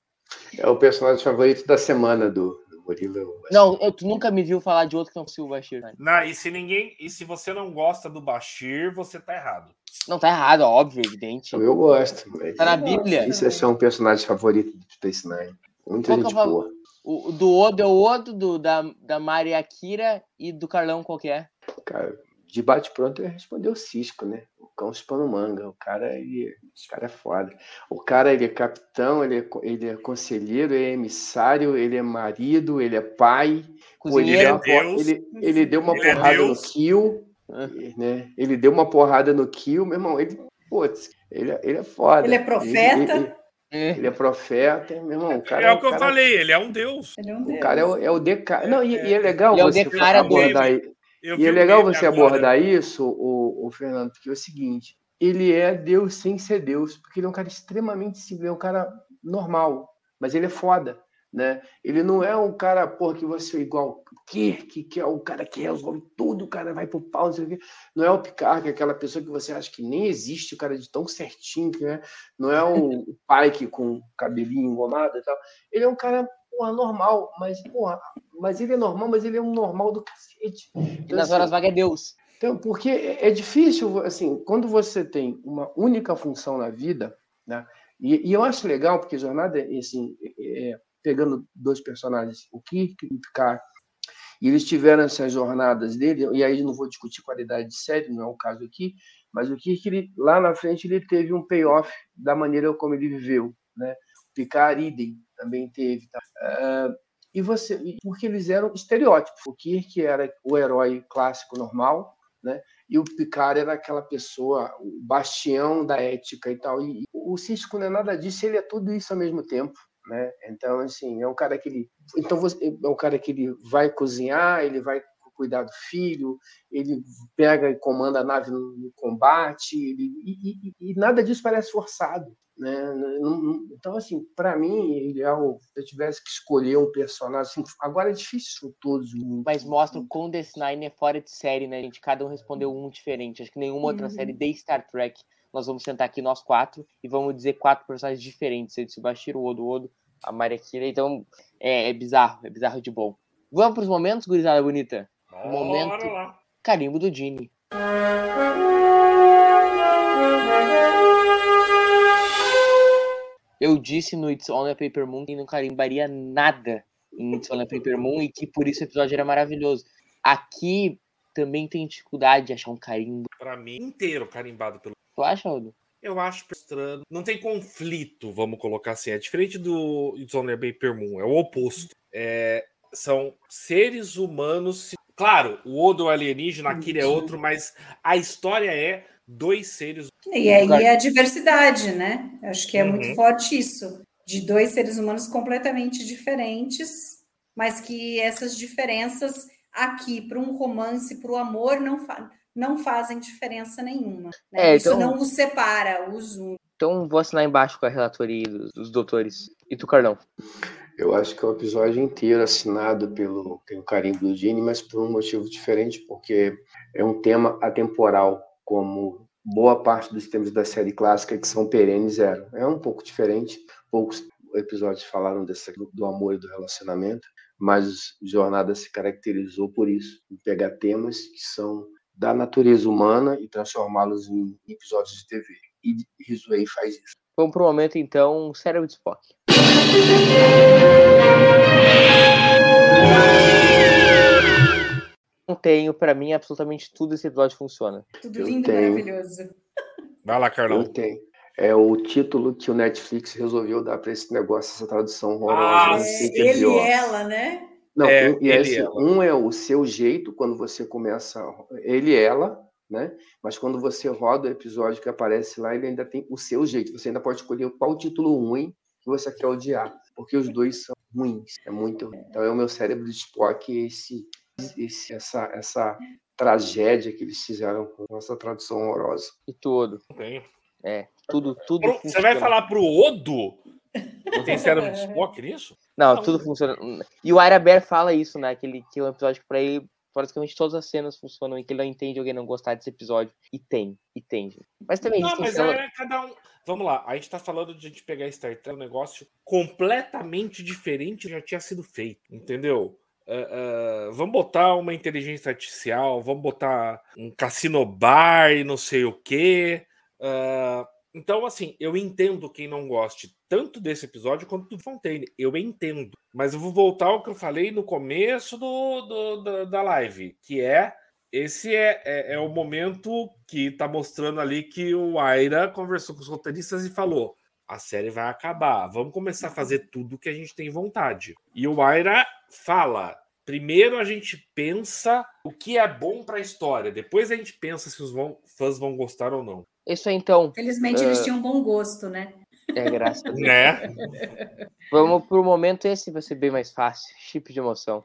É o personagem favorito da semana do, Murilo. Não, eu, tu nunca me viu falar de outro que não fosse o Bashir. né? Não, e se ninguém. E se você não gosta do Bashir, você tá errado. Não, tá errado, óbvio, evidente. Eu gosto. Mas... Tá na. Bíblia. Isso é só um personagem favorito do Space Nine. Muita Qual que é gente o boa. O, do Odo é o Odo, do, da, da Maria Akira e do Carlão qual que é? Cara, de bate pronto ele respondeu o Cisco, né? O cão chupando manga. O cara, ele, o cara é foda. O cara, ele é capitão, ele é, ele é conselheiro, ele é emissário, ele é marido, ele é pai. Pô, ele, deu uma, Ele é ele, deu uma Ele é porrada no Deus. kill, Ah. né? Ele deu uma porrada no kill, meu irmão. Ele, putz, ele, é- ele é foda. Ele é profeta? Ele, ele- É. ele é profeta, meu irmão. O cara, é o que eu cara- falei, ele é um deus. Ele é um O Deus. cara é o, é o DK. Não, e, e é legal Ele é o você Decara abordar, Eu e é o legal você agora. abordar isso, o, o Fernando, porque é o seguinte: ele é Deus sem ser Deus, porque ele é um cara extremamente simples, é um cara normal, mas ele é foda, né? Ele não é um cara, porra, que você é igual o Kirk, que é o cara que resolve tudo, o cara vai pro pau, não sei o quê. Não é o Picard, que é aquela pessoa que você acha que nem existe, o cara de tão certinho, que é. Não é o, o Pike com cabelinho engomado e tal. Ele é um cara, porra, normal, mas, porra, mas ele é normal, mas ele é um normal do cacete. E Então, nas assim, horas vagas é Deus. então, porque é é difícil, assim, quando você tem uma única função na vida, né? E, e eu acho legal, porque Jornada, assim, é- é, pegando dois personagens, o Kirk e o Picard, e eles tiveram essas jornadas dele, e aí não vou discutir qualidade de série, não é o caso aqui, mas o Kirk, ele, lá na frente, ele teve um payoff da maneira como ele viveu, né? O Picard, idem, também teve, tá? Ah, e você, porque eles eram estereótipos. O Kirk era o herói clássico normal, né? E o Picard era aquela pessoa, o bastião da ética e tal. E o Cisco não é nada disso, ele é tudo isso ao mesmo tempo, né? Então, assim, é um cara que ele, então você, é um cara que ele vai cozinhar, ele vai cuidar do filho, ele pega e comanda a nave no, no combate, ele, e, e- e nada disso parece forçado, né? Não- não- Então, assim, para mim, ele é o, se eu tivesse que escolher um personagem, assim, agora é difícil todos, Mas mostra o quão DS9 é fora de série, né, gente? Cada um respondeu um diferente. Acho que nenhuma outra Uhum. série de Star Trek. Nós vamos sentar aqui nós quatro e vamos dizer quatro personagens diferentes. Eu disse o Bashir, o Odo Odo, a Maria Kira. Então, é, é bizarro, é bizarro de bom. Vamos pros momentos, gurizada bonita? Bora momento. lá. Carimbo do Gini. Eu disse no It's Only a Paper Moon que não carimbaria nada em It's Only a Paper Moon e que por isso o episódio era maravilhoso. Aqui também tem dificuldade de achar um carimbo. Pra mim, inteiro carimbado pelo. Tu acha, Odo? Eu acho estranho. Não tem conflito, vamos colocar assim. É diferente do It's Only a Paper Moon, é o oposto. É, são seres humanos. Claro, o Odo é o alienígena, aquele é outro, mas a história é dois seres. E aí é a diversidade, né? Acho que é muito Uhum. forte isso. De dois seres humanos completamente diferentes, mas que essas diferenças aqui, para um romance, para o amor, não, fa- não fazem diferença nenhuma. né? É, Isso então- não os separa, os une. Então vou assinar embaixo com a relatoria dos, dos doutores. E tu, Carlão? Eu acho que é o episódio inteiro assinado pelo tem o carimbo do Gene, mas por um motivo diferente, porque é um tema atemporal, como boa parte dos temas da série clássica que são perenes eram. É um pouco diferente. Poucos episódios falaram desse, do, do amor e do relacionamento, mas Jornada se caracterizou por isso, em pegar temas que são da natureza humana e transformá-los em episódios de TV. E Rizuei faz isso. Vamos pro momento, então, cérebro de Spock. Não tenho, pra mim, absolutamente tudo esse episódio funciona. Tudo Eu lindo e tenho. maravilhoso. Vai lá, Eu Carlão. tenho. É o título que o Netflix resolveu dar para esse negócio, essa tradução horrorosa. Ah, eu É, o ele e ela, né? Não, É, um, e ele assim, ela. um é o seu jeito quando você começa ele e ela, né? Mas quando você roda o episódio que aparece lá, ele ainda tem o seu jeito. Você ainda pode escolher qual título ruim que você quer odiar, porque os dois são ruins. É muito ruim. Então é o meu cérebro de Spock esse, esse essa essa tragédia que eles fizeram com essa tradução horrorosa. E tudo. Tenho. É, tudo, tudo Você vai funciona. falar pro Odo? Não tem cérebro de Spock nisso? Não, tudo funciona. E o Ira Bear fala isso, né? Que, ele, que é um episódio que pra ele, praticamente todas as cenas funcionam e que ele não entende alguém não gostar desse episódio. E tem, e tem. gente. Mas também Não, mas cena- é cada um. Vamos lá, a gente tá falando de a gente pegar Star Trek, um negócio completamente diferente já tinha sido feito, entendeu? Ah, ah, vamos botar uma inteligência artificial, vamos botar um cassino bar e não sei o quê. Ah, então, assim, eu entendo quem não goste tanto desse episódio quanto do Fontaine. Eu entendo. Mas eu vou voltar ao que eu falei no começo do, do- da, da live, que é esse é, é, é o momento que tá mostrando ali que o Aira conversou com os roteiristas e falou: a série vai acabar, vamos começar a fazer tudo que a gente tem vontade. E o Aira fala: primeiro a gente pensa o que é bom para a história, depois a gente pensa se os vão- fãs vão gostar ou não. Isso aí, então. Felizmente Ah. eles tinham bom gosto, né? É, graças a Deus. Né? Vamos pro momento esse, vai ser bem mais fácil. Chip de emoção.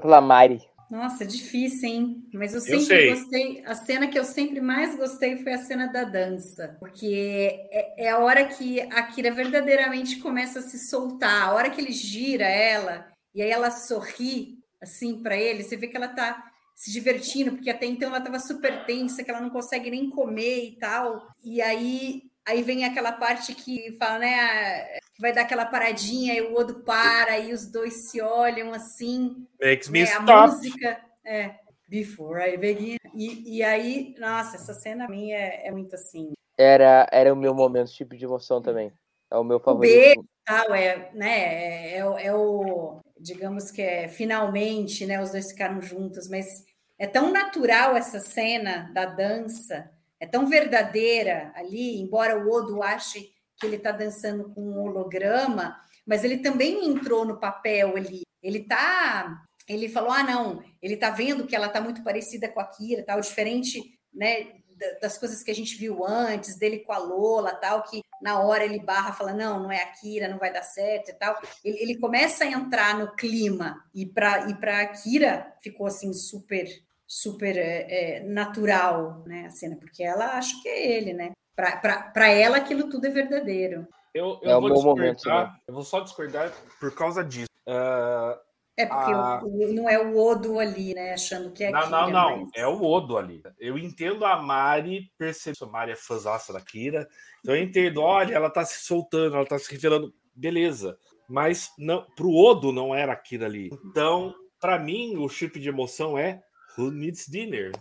Pela Mari. Nossa, difícil, hein? Mas eu Eu sempre sei. gostei. A cena que eu sempre mais gostei foi a cena da dança. Porque é, é a hora que a Kira verdadeiramente começa a se soltar. A hora que ele gira ela e aí ela sorri assim para ele, você vê que ela tá se divertindo, porque até então ela estava super tensa, que ela não consegue nem comer e tal. E aí aí vem aquela parte que fala, né, que vai dar aquela paradinha e o Odo para e os dois se olham assim Makes me né, a stop. música é Before I Begin. E, e aí, nossa, essa cena a mim é, é muito assim. Era, era o meu momento, chip de emoção também. É o meu O favorito. beijo tal, é, né, é, é, é o, digamos que é finalmente, né, os dois ficaram juntos, mas é tão natural essa cena da dança, é tão verdadeira ali, embora o Odo ache que ele está dançando com um holograma, mas ele também entrou no papel ali. Ele tá, ele falou: "Ah, não, ele tá vendo que ela tá muito parecida com a Kira, tal, diferente, né, da- das coisas que a gente viu antes, dele com a Lola, tal, que na hora ele barra, fala, não, não é a Kira, não vai dar certo e tal. Ele, ele começa a entrar no clima, e para e a Kira ficou assim super, super é, é, natural, né, a cena, porque ela acha que é ele, né? Para ela aquilo tudo é verdadeiro. Eu, eu É o vou discordar, momento, né? eu vou só discordar por causa disso. Ah, É porque Ah. o- o- não é o Odo ali, né, achando que é Não, Kira, não, não. mas- É o Odo ali. Eu entendo a Mari perceber. A Mari é fãzaça da Kira. Então eu entendo, olha, ela tá se soltando, ela tá se revelando. Beleza. Mas não, pro Odo não era a Kira ali. Então, pra mim, o chip de emoção é Who Needs Dinner?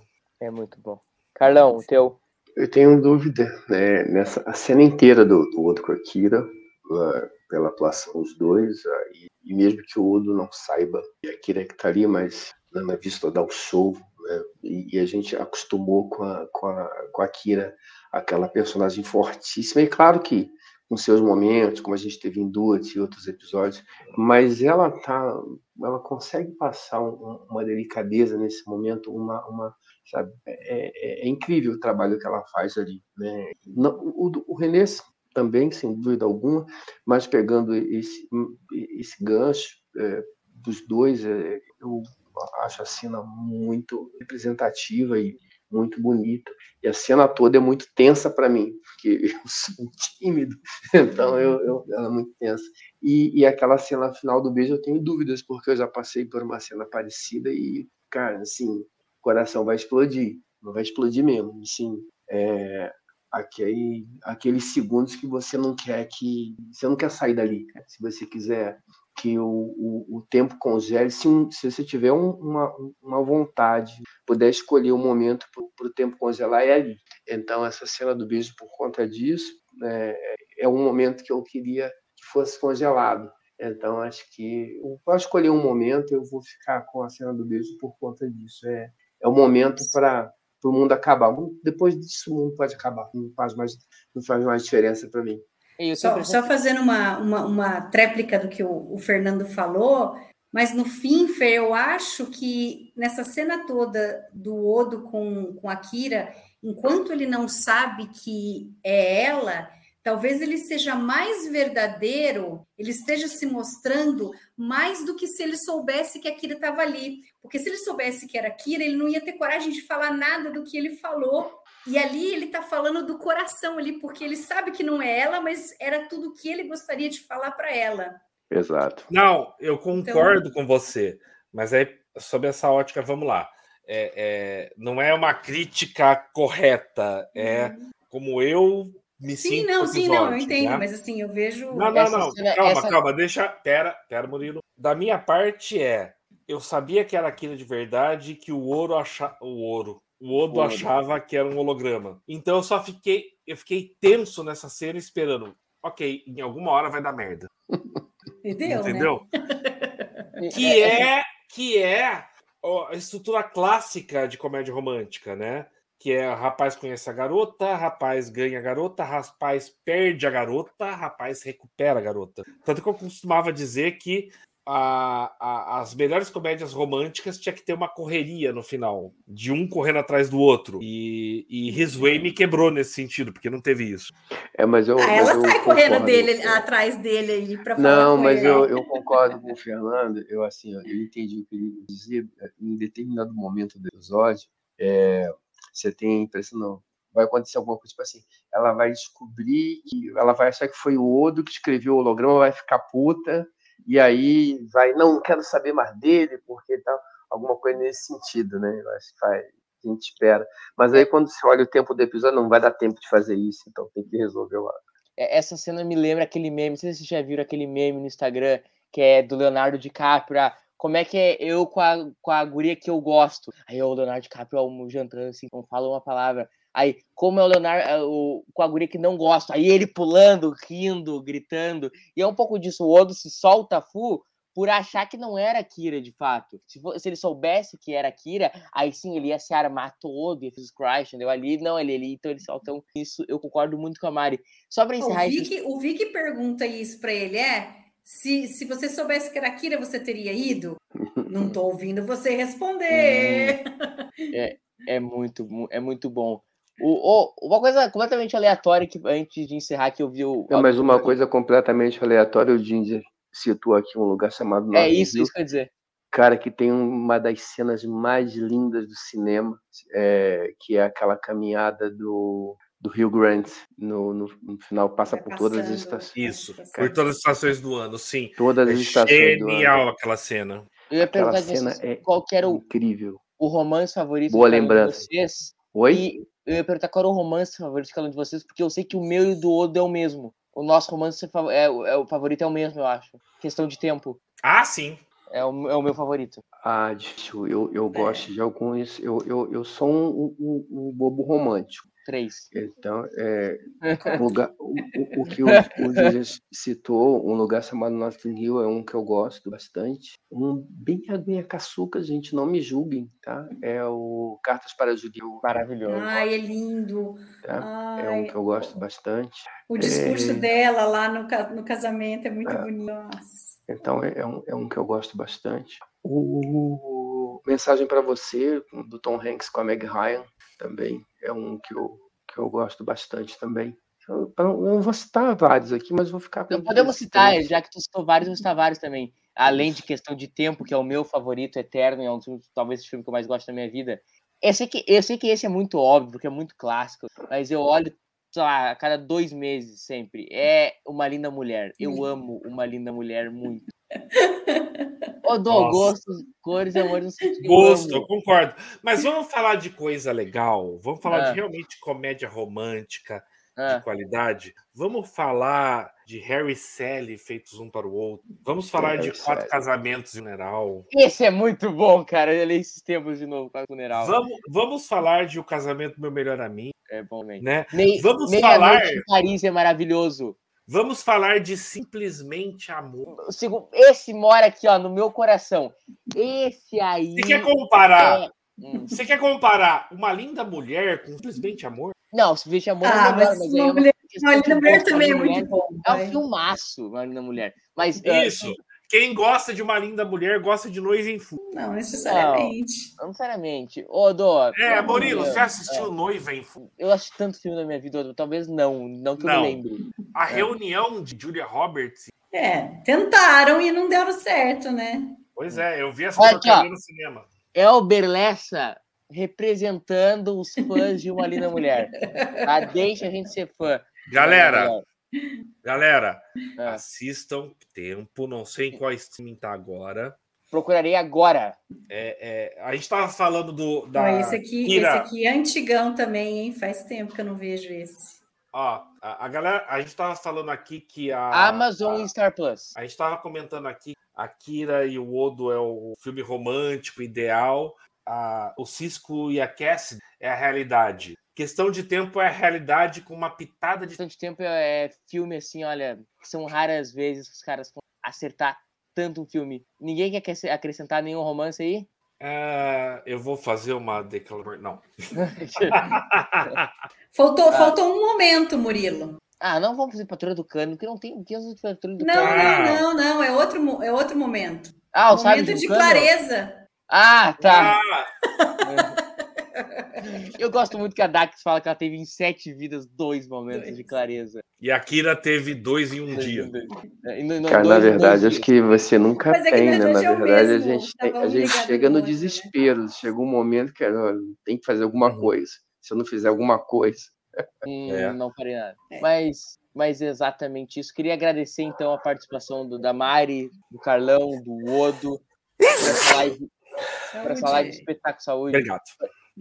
É muito bom. Carlão, o teu. Eu tenho dúvida né, nessa a cena inteira do, do Odo com a Kira, ah, pela atuação dos dois, ah, e, e mesmo que o Odo não saiba que a Kira é que tá ali, mas na vista dar o show, né, e, e a gente acostumou com a, com, a, com a Kira, aquela personagem fortíssima, e claro que com seus momentos, como a gente teve em duas e outros episódios, mas ela tá, ela consegue passar um- uma delicadeza nesse momento, uma, uma sabe, é, é- é incrível o trabalho que ela faz ali, né? Não- o, o também, sem dúvida alguma, mas pegando esse, esse gancho é, dos dois, é, eu acho a cena muito representativa e muito bonita. E a cena toda é muito tensa para mim, porque eu sou tímido, então eu, eu- ela é muito tensa. E, e aquela cena final do beijo eu tenho dúvidas, porque eu já passei por uma cena parecida e, cara, assim, o coração vai explodir, não vai explodir mesmo, assim, é, aquele, aqueles segundos que você não quer que, você não quer sair dali, se você quiser que o, o, o tempo congele. Se, se você tiver um, uma, uma vontade, puder escolher um momento para o tempo congelar, é ali. Então, essa cena do beijo, por conta disso, é, é um momento que eu queria que fosse congelado. Então, acho que para escolher um momento, eu vou ficar com a cena do beijo por conta disso. É, é o momento para o mundo acabar. Depois disso, o mundo pode acabar. Não faz mais, não faz mais diferença para mim. Só, só, fazendo uma, uma, uma, tréplica do que o, o, Fernando falou, mas no fim, Fer, eu acho que nessa cena toda do Odo com, com a Kira, enquanto ele não sabe que é ela, talvez ele seja mais verdadeiro, ele esteja se mostrando mais do que se ele soubesse que a Kira estava ali. Porque se ele soubesse que era a Kira, ele não ia ter coragem de falar nada do que ele falou e ali ele está falando do coração ali, porque ele sabe que não é ela, mas era tudo que ele gostaria de falar para ela. Exato. Não, eu concordo então... com você, mas aí sob essa ótica, vamos lá. É, é, não é uma crítica correta, é uhum. como eu me sim, sinto. Sim, não, sim, não, eu entendo, né? mas assim, eu vejo. Não, não, não, cena, calma, essa... calma, deixa. Pera, pera, Murilo. Da minha parte é. Eu sabia que era aquilo de verdade, que o ouro achava. O ouro. O Odo achava que era um holograma. Então eu só fiquei, eu fiquei tenso nessa cena esperando. Ok, em alguma hora vai dar merda. Entendeu? Entendeu? Né? que é que é a estrutura clássica de comédia romântica, né? Que é rapaz conhece a garota, rapaz ganha a garota, rapaz perde a garota, rapaz recupera a garota. Tanto que eu costumava dizer que a, a, as melhores comédias românticas tinha que ter uma correria no final, de um correndo atrás do outro. E, e His Way me quebrou nesse sentido, porque não teve isso. É, mas eu, ah, mas ela eu sai correndo dele, atrás dele aí para falar. Não, mas eu, eu, concordo com o Fernando. Eu assim, eu entendi o que ele dizia. Em determinado momento do episódio, é, você tem a impressão, não, vai acontecer alguma coisa, tipo assim, ela vai descobrir que ela vai achar que foi o Odo que escreveu o holograma, vai ficar puta, e aí vai, não, quero saber mais dele, porque tal, alguma coisa nesse sentido, né? Eu acho que faz, a gente espera. Mas aí quando você olha o tempo do episódio, não vai dar tempo de fazer isso, então tem que resolver lá. É, essa cena me lembra aquele meme, não sei se vocês já viram aquele meme no Instagram, que é do Leonardo DiCaprio, ah, como é que é eu com a, com a guria que eu gosto? Aí o Leonardo DiCaprio jantando assim, não fala uma palavra. Aí, como é o Leonardo, é, o, com a guria que não gosta, aí ele pulando, rindo, gritando. E é um pouco disso, o Odo se solta full por achar que não era Kira de fato. Se, for, se ele soubesse que era Kira, aí sim ele ia se armar todo e fez Crash, entendeu? Ali, não, ele, ele então ele Então, isso eu concordo muito com a Mari. Só pra encerrar. O Vic, isso... o Vic pergunta isso pra ele: é. Se, se você soubesse que era Kira, você teria ido? Não tô ouvindo você responder. é, é muito, é muito bom. O, o, uma coisa completamente aleatória que antes de encerrar que eu vi o. Não, mas uma coisa completamente aleatória, o Ginger citou aqui um lugar chamado É isso, isso quer dizer. Cara, que tem uma das cenas mais lindas do cinema, é, que é aquela caminhada do, do Rio Grant no, no, no final, passa tá por todas as estações. Isso, por todas as estações do ano, sim. Todas é as estações genial do ano. aquela cena. Eu ia Aquela perguntar cena disso, é qual que era o, incrível. o romance favorito Boa um de lembrança. vocês. Oi? E eu ia perguntar qual era o romance favorito de cada um de vocês, porque eu sei que o meu e o do Odo é o mesmo. O nosso romance é, o- é o favorito é o mesmo, eu acho. Questão de tempo. Ah, sim. É o, é o meu favorito. Ah, difícil. Eu, eu gosto de alguns. Eu, eu, eu sou um, um- um bobo romântico. Três. Então, é, o, lugar, o, o- o que o, o Ginger citou, um lugar chamado Notting Hill, é um que eu gosto bastante. Um bem aguinha caçuca, gente, não me julguem, tá? É o Cartas para Judeu. Maravilhoso. Ai, é lindo. Tá? É um Ai, que eu gosto bastante. o discurso É. dela lá no, no casamento é muito É. bonito. Nossa. Então é, é um, é um que eu gosto bastante. O Mensagem para Você, do Tom Hanks com a Meg Ryan, também é um que eu, que eu gosto bastante também. Eu, eu não vou citar vários aqui, mas vou ficar com Não podemos citar, já que tu citou vários, eu vou citar vários também. Além de questão de tempo, que é o meu favorito eterno, e é um dos, talvez o filme que eu mais gosto da minha vida. Eu sei, que, eu sei que esse é muito óbvio, porque é muito clássico, mas eu olho, sei lá, a cada dois meses sempre. É Uma Linda Mulher. Eu amo Uma Linda Mulher muito. Ô, Dom, Nossa. gostos, cores e amores, o Gosto, eu concordo. Mas vamos falar de coisa legal. Vamos falar Ah. de realmente comédia romântica Ah. de qualidade. Vamos falar de Harry e Sally feitos um para o outro. Vamos falar de Harry e quatro Sally. casamentos em funeral. Esse é muito bom, cara. Eu li esses tempos de novo com a funeral. Vamos, vamos falar de O Casamento do Meu Melhor Amigo, É bom, né? Mei, Vamos Meia falar- Noite em Paris é maravilhoso. Vamos falar de Simplesmente Amor. Esse mora aqui, ó, no meu coração. Esse aí. Você quer comparar? é- Hum. Você quer comparar uma linda mulher com Simplesmente Amor? Não, se Vixe Amor Ah, é mas mas uma é uma mulher, uma de linda mulher também é muito bom. É um filmaço, uma linda mulher. Mas ah, Isso. Quem gosta de uma linda mulher gosta de Noiva em Fuga. Não necessariamente. não necessariamente. Ô, Dó. É, Murilo, você assistiu Noiva em Fuga? Eu assisti tanto filme na minha vida, talvez não, não que eu Não. me lembre. A reunião de Julia Roberts. É, tentaram e não deram certo, né? Pois é, eu vi essa Olha aqui, porcaria no cinema. Elber Lessa representando os fãs de uma linda mulher. Tá? Deixa a gente ser fã. Galera, galera, Ah. assistam Tempo, não sei em qual streaming tá agora. Procurarei agora. É, é, a gente tava falando do da Ó, esse, aqui, Kira. esse aqui é antigão também, hein? Faz tempo que eu não vejo esse. Ó, a, a galera, a gente tava falando aqui que a Amazon a, e Star Plus. a gente tava comentando aqui a Kira e o Odo é o filme romântico ideal, a, o Cisco e a Cassidy é a realidade. Questão de tempo é a realidade com uma pitada de Tanto tempo é filme assim, olha, são raras vezes que os caras vão acertar tanto um filme. Ninguém quer acres- acrescentar nenhum romance aí? É, eu vou fazer uma declaração. Não. Faltou, Ah. faltou um momento, Murilo. ah, não vamos fazer Patrulha do Cano, porque não tem. Quem usa Patrulha do Não, Cano? Não, não, não. É outro, é outro momento. Ah, o Sábio momento de Cano? clareza. Ah, tá. Ah, Eu gosto muito que a Dax fala que ela teve em sete vidas dois momentos Dois. de clareza. e a Kira teve dois em um dia. É, e no- no- Cara, dois- na dois verdade, dias. acho que você nunca Mas é tem, nós né? Na é o verdade, a mesmo, gente, tá a gente chega no outro, né? desespero. Chega um momento que ó, tem que fazer alguma Uhum. coisa. Se eu não fizer alguma coisa. Hum, É. Não farei nada. É. Mas, mas exatamente isso. Queria agradecer, então, a participação do, da Mari, do Carlão, do Odo, essa live, por essa live de espetáculo saúde, Obrigado.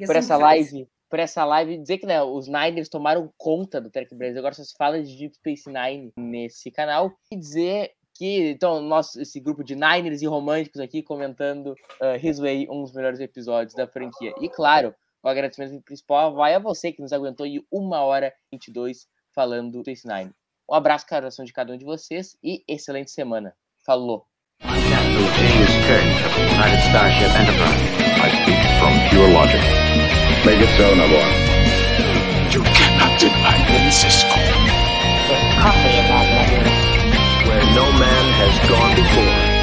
Por essa I'm live, por essa live, dizer que né, os Niners tomaram conta do Trek Brasil, agora só se fala de Deep Space Nine nesse canal, e dizer que, então, nosso, esse grupo de Niners e românticos aqui comentando uh, His Way, um dos melhores episódios da franquia. E claro, o agradecimento principal vai a você que nos aguentou aí uma hora e 22 falando do Space Nine. Um abraço, coração de cada um de vocês e excelente semana. Falou! Captain James Kirk of the United Starship Enterprise. I speak from pure logic. make it so, number. You cannot deny Francisco. There's coffee in that letter. Where no man has gone before.